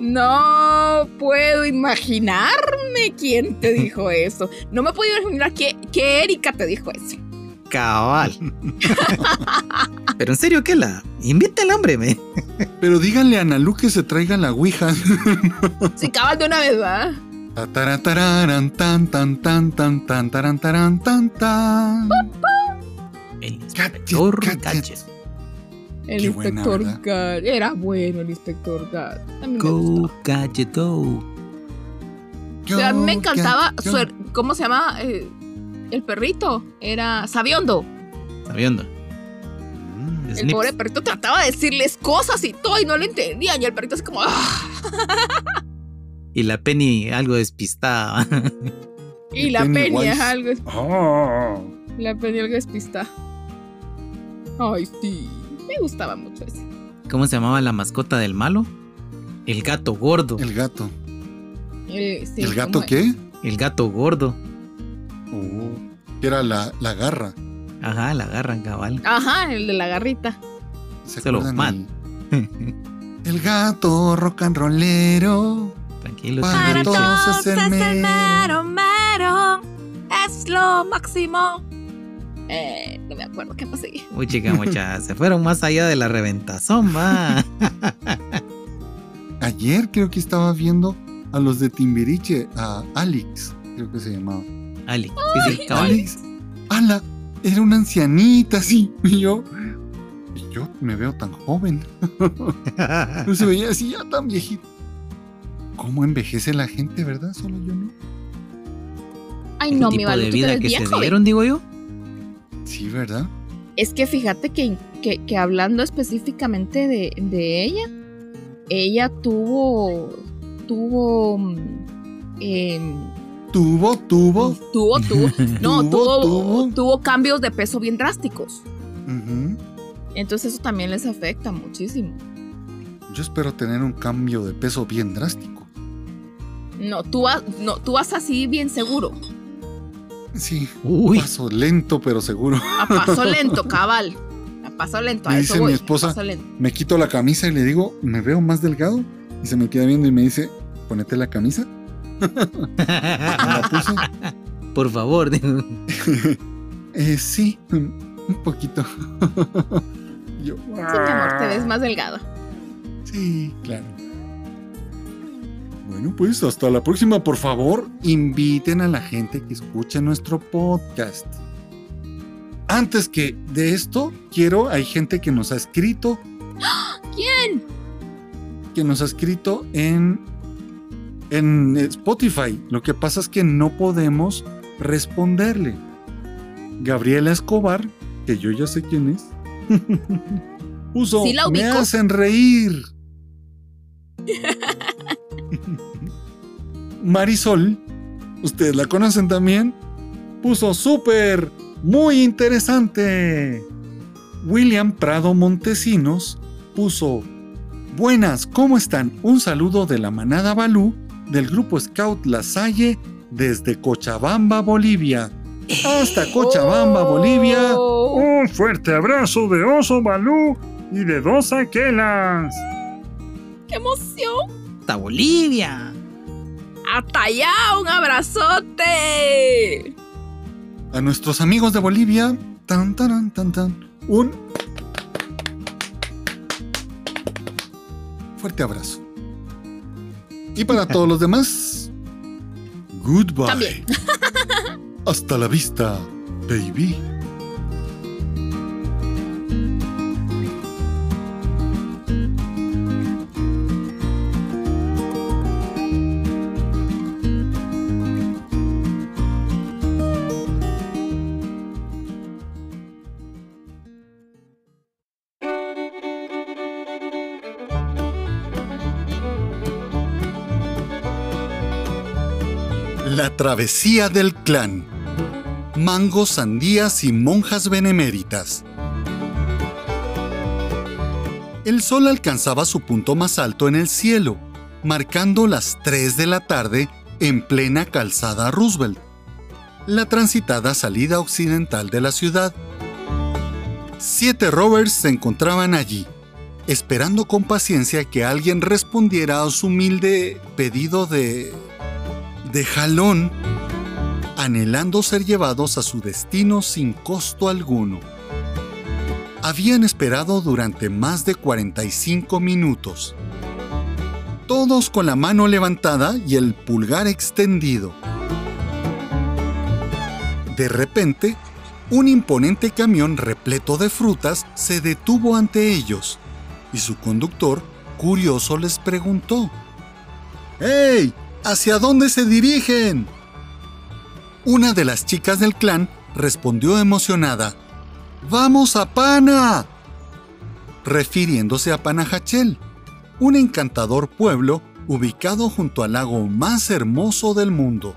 No puedo imaginarme quién te dijo eso. No me puedo imaginar que, que Erika te dijo eso. Cabal. Pero en serio, ¿qué la? Invita al hombre, me. Pero díganle a Nalu que se traiga la Ouija. Sí, cabal de una vez, ¿va? Tataratarán. El inspector Gadget. El inspector Gadget. Era bueno el inspector Gadget. Go Gadget Go. O sea, a mí me encantaba ¿Cómo se llama? Eh, el perrito. Era Sabiondo. Sabiondo. El Snips. pobre perrito trataba de decirles cosas y todo y no le entendían. Y el perrito así como. "Ah". Y la Penny algo despistada. Y la. Penny es algo. Ah. La Penny algo despista. Ay, sí. Me gustaba mucho ese. ¿Cómo se llamaba la mascota del malo? El gato gordo. El gato. Eh, sí, ¿El gato qué? El gato gordo. Oh, que era la, la garra. Ajá, la agarran cabal. Ajá, el de la garrita. ¿Se Se lo el- gato rock and rollero. Tranquilo. Para todos es el mero. mero. Es lo máximo. Eh, no me acuerdo qué más seguía. Uy, chica, mucha. Se fueron más allá de la reventazón, va. Ayer creo que estaba viendo a los de Timbiriche, a Alex, creo que se llamaba. Ali. Sí, sí, cabal. Alex, ala, era una ancianita así. Y yo, y yo me veo tan joven. No se veía así ya tan viejito. ¿Cómo envejece la gente, verdad? Solo yo no. Ay, no, mi tipo Balu, de vida que bien se joven. dieron, digo yo. Sí, ¿verdad? Es que fíjate que, que, que hablando específicamente de, de ella, ella tuvo. Tuvo. em, Tuvo, tuvo. tuvo, tuvo. No, Tuvo, tuvo, cambios de peso bien drásticos. Entonces eso también les afecta muchísimo. Yo espero tener un cambio de peso bien drástico. No, tú vas, no, tú vas así bien seguro. Sí, Uy. paso lento pero seguro. A paso lento, cabal. A paso lento, a Me eso dice mi voy. esposa-. Me quito la camisa y le digo, ¿me veo más delgado? Y se me queda viendo y me dice, ponete la camisa. Me la puse. Por favor. Eh, sí, un poquito. Yo, Sí, mi amor, te ves más delgado. Sí, claro. Bueno, pues hasta la próxima. Por favor, inviten a la gente que escuche nuestro podcast. Antes que de esto, quiero, hay gente que nos ha escrito, ¿Quién? que nos ha escrito en, en Spotify. Lo que pasa es que no podemos responderle. Gabriela Escobar, que yo ya sé quién es, puso, Sí me hacen reír. Marisol, ustedes la conocen también, puso súper, muy interesante. William Prado Montesinos puso, buenas, ¿cómo están? Un saludo de la manada Balú del grupo Scout La Salle desde Cochabamba, Bolivia. Hasta Cochabamba, Bolivia. Oh. Un fuerte abrazo de Oso Balú y de dos aquelas. ¡Qué emoción! Hasta Bolivia. ¡Hasta allá! ¡Un abrazote! A nuestros amigos de Bolivia, tan, tan, tan, tan, un fuerte abrazo. Y para todos los demás, goodbye. También. Hasta la vista, baby. Travesía del clan. Mangos, sandías y monjas beneméritas. El sol alcanzaba su punto más alto en el cielo, marcando las 3 de la tarde en plena calzada Roosevelt, la transitada salida occidental de la ciudad. Siete rovers se encontraban allí, esperando con paciencia que alguien respondiera a su humilde pedido de... de jalón, anhelando ser llevados a su destino sin costo alguno. Habían esperado durante más de 45 minutos, todos con la mano levantada y el pulgar extendido. De repente, un imponente camión repleto de frutas se detuvo ante ellos y su conductor, curioso, les preguntó: ¡Hey! ¿Hacia dónde se dirigen? Una de las chicas del clan respondió emocionada, ¡Vamos a Pana! refiriéndose a Panajachel, un encantador pueblo ubicado junto al lago más hermoso del mundo,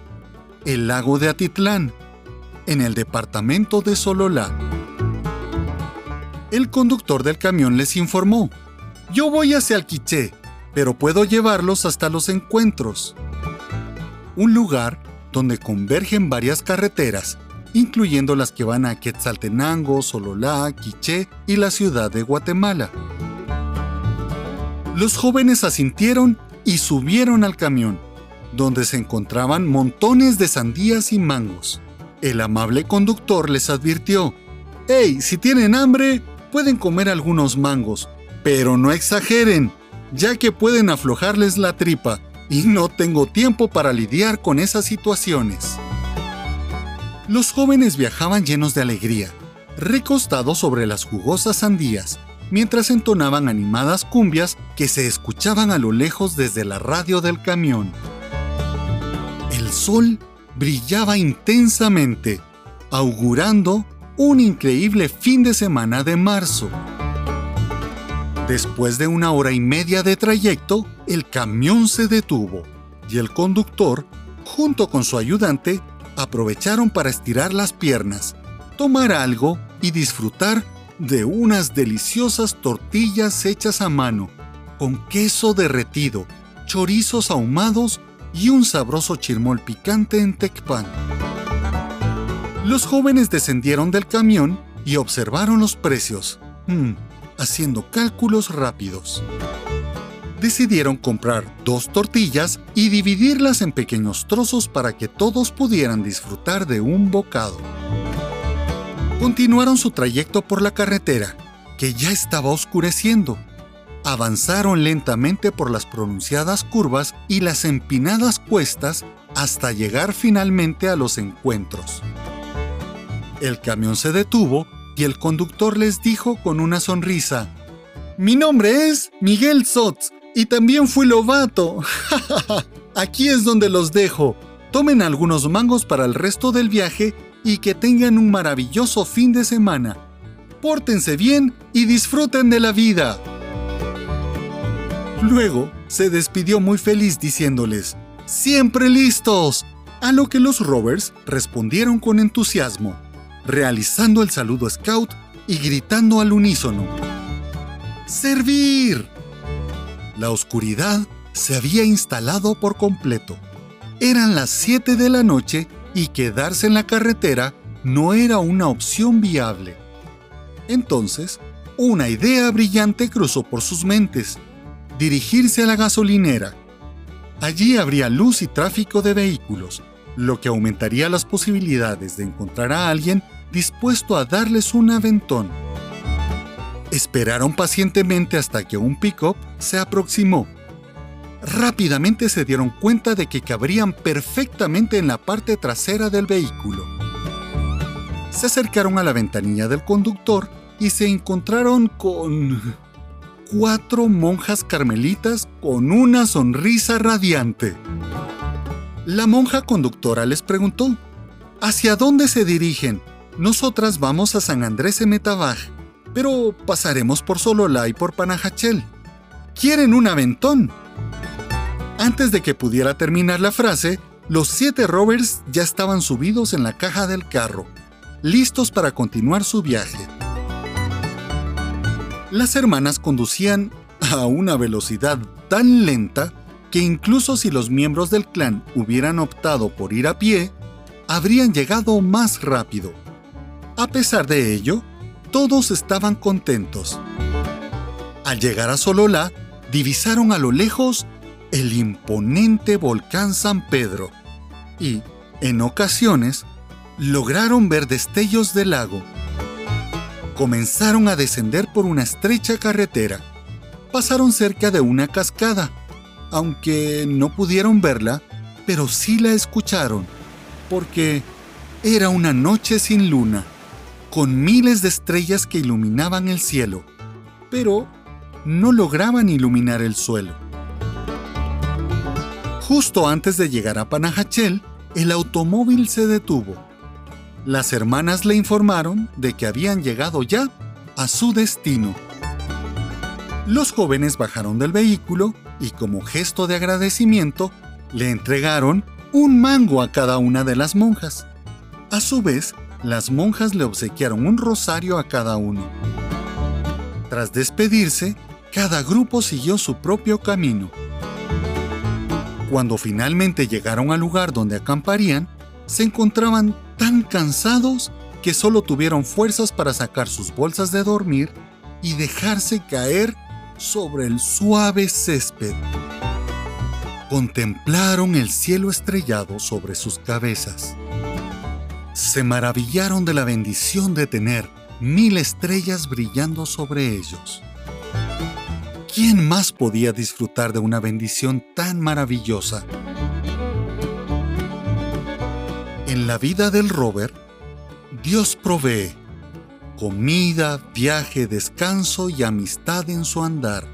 el lago de Atitlán, en el departamento de Sololá. El conductor del camión les informó, yo voy hacia el Quiché, pero puedo llevarlos hasta los encuentros. Un lugar donde convergen varias carreteras, incluyendo las que van a Quetzaltenango, Sololá, Quiché y la ciudad de Guatemala. Los jóvenes asintieron y subieron al camión, donde se encontraban montones de sandías y mangos. El amable conductor les advirtió, ¡Hey, si tienen hambre, pueden comer algunos mangos, pero no exageren, ya que pueden aflojarles la tripa y no tengo tiempo para lidiar con esas situaciones. Los jóvenes viajaban llenos de alegría, recostados sobre las jugosas sandías, mientras entonaban animadas cumbias que se escuchaban a lo lejos desde la radio del camión. El sol brillaba intensamente, augurando un increíble fin de semana de marzo. Después de una hora y media de trayecto, el camión se detuvo y el conductor, junto con su ayudante, aprovecharon para estirar las piernas, tomar algo y disfrutar de unas deliciosas tortillas hechas a mano, con queso derretido, chorizos ahumados y un sabroso chirmol picante en Tecpan. Los jóvenes descendieron del camión y observaron los precios. Hmm, haciendo cálculos rápidos. Decidieron comprar dos tortillas y dividirlas en pequeños trozos para que todos pudieran disfrutar de un bocado. Continuaron su trayecto por la carretera, que ya estaba oscureciendo. Avanzaron lentamente por las pronunciadas curvas y las empinadas cuestas hasta llegar finalmente a los encuentros. El camión se detuvo y el conductor les dijo con una sonrisa, Mi nombre es Miguel Sotz y también fui lobato. Aquí es donde los dejo. Tomen algunos mangos para el resto del viaje y que tengan un maravilloso fin de semana. Pórtense bien y disfruten de la vida. Luego se despidió muy feliz diciéndoles, ¡Siempre listos! A lo que los Rovers respondieron con entusiasmo realizando el saludo scout y gritando al unísono. ¡Servir! La oscuridad se había instalado por completo. Eran las 7 de la noche y quedarse en la carretera no era una opción viable. Entonces, una idea brillante cruzó por sus mentes. Dirigirse a la gasolinera. Allí habría luz y tráfico de vehículos, lo que aumentaría las posibilidades de encontrar a alguien dispuesto a darles un aventón. Esperaron pacientemente hasta que un pick-up se aproximó. Rápidamente se dieron cuenta de que cabrían perfectamente en la parte trasera del vehículo. Se acercaron a la ventanilla del conductor y se encontraron con cuatro monjas carmelitas con una sonrisa radiante. La monja conductora les preguntó, ¿hacia dónde se dirigen? Nosotras vamos a San Andrés Emetabaj, pero pasaremos por Sololá y por Panajachel. ¿Quieren un aventón? Antes de que pudiera terminar la frase, los siete rovers ya estaban subidos en la caja del carro, listos para continuar su viaje. Las hermanas conducían a una velocidad tan lenta que incluso si los miembros del clan hubieran optado por ir a pie, habrían llegado más rápido. A pesar de ello, todos estaban contentos. Al llegar a Sololá, divisaron a lo lejos el imponente volcán San Pedro y, en ocasiones, lograron ver destellos del lago. Comenzaron a descender por una estrecha carretera. Pasaron cerca de una cascada aunque no pudieron verla, pero sí la escucharon, porque era una noche sin luna, con miles de estrellas que iluminaban el cielo, pero no lograban iluminar el suelo. Justo antes de llegar a Panajachel, el automóvil se detuvo. Las hermanas le informaron de que habían llegado ya a su destino. Los jóvenes bajaron del vehículo y como gesto de agradecimiento le entregaron un mango a cada una de las monjas. A su vez, las monjas le obsequiaron un rosario a cada uno. Tras despedirse, cada grupo siguió su propio camino. Cuando finalmente llegaron al lugar donde acamparían, se encontraban tan cansados que solo tuvieron fuerzas para sacar sus bolsas de dormir y dejarse caer sobre el suave césped. Contemplaron el cielo estrellado sobre sus cabezas. Se maravillaron de la bendición de tener mil estrellas brillando sobre ellos. ¿Quién más podía disfrutar de una bendición tan maravillosa? En la vida del Robert, Dios provee comida, viaje, descanso y amistad en su andar.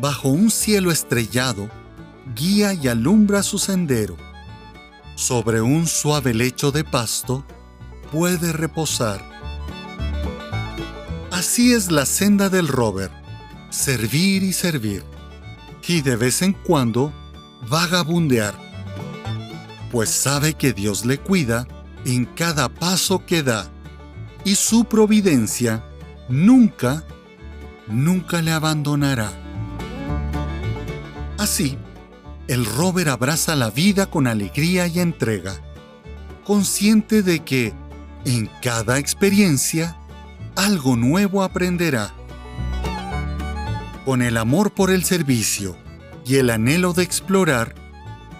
Bajo un cielo estrellado, guía y alumbra su sendero. Sobre un suave lecho de pasto, puede reposar. Así es la senda del Robert, servir y servir, y de vez en cuando vagabundear, pues sabe que Dios le cuida en cada paso que da y su providencia nunca, nunca le abandonará. Así, el Robert abraza la vida con alegría y entrega, consciente de que en cada experiencia algo nuevo aprenderá. Con el amor por el servicio y el anhelo de explorar,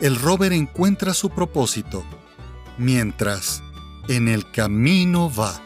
el Robert encuentra su propósito, mientras en el camino va.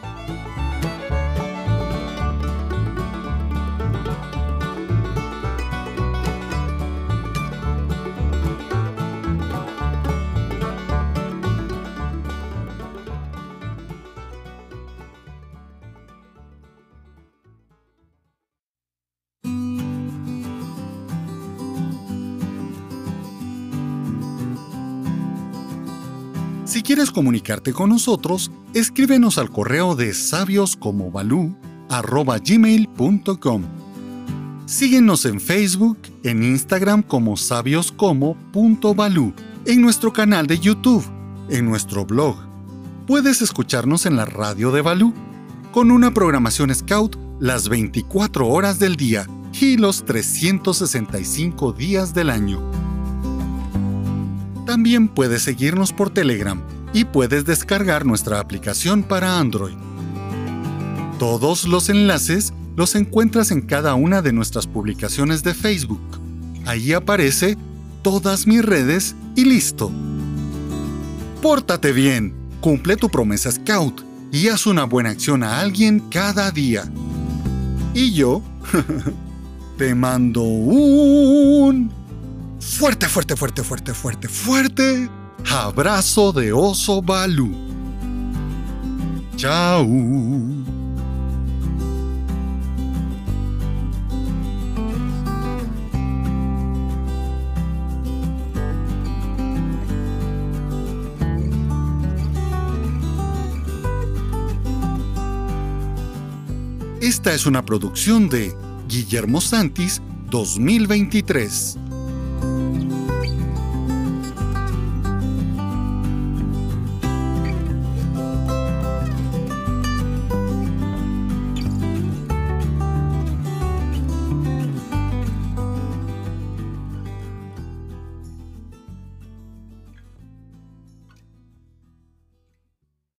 Comunicarte con nosotros, escríbenos al correo de sabioscomobalú@gmail.com. Síguenos en Facebook, en Instagram como sabioscomo.balú, en nuestro canal de YouTube, en nuestro blog. Puedes escucharnos en la radio de Balú, con una programación Scout las 24 horas del día y los 365 días del año. También puedes seguirnos por Telegram y puedes descargar nuestra aplicación para Android. Todos los enlaces los encuentras en cada una de nuestras publicaciones de Facebook. Ahí aparece todas mis redes y listo. Pórtate bien, cumple tu promesa Scout y haz una buena acción a alguien cada día. Y yo te mando un fuerte, fuerte, fuerte, fuerte, fuerte, fuerte abrazo de oso Balú. Chao. Esta es una producción de Guillermo Santis 2023.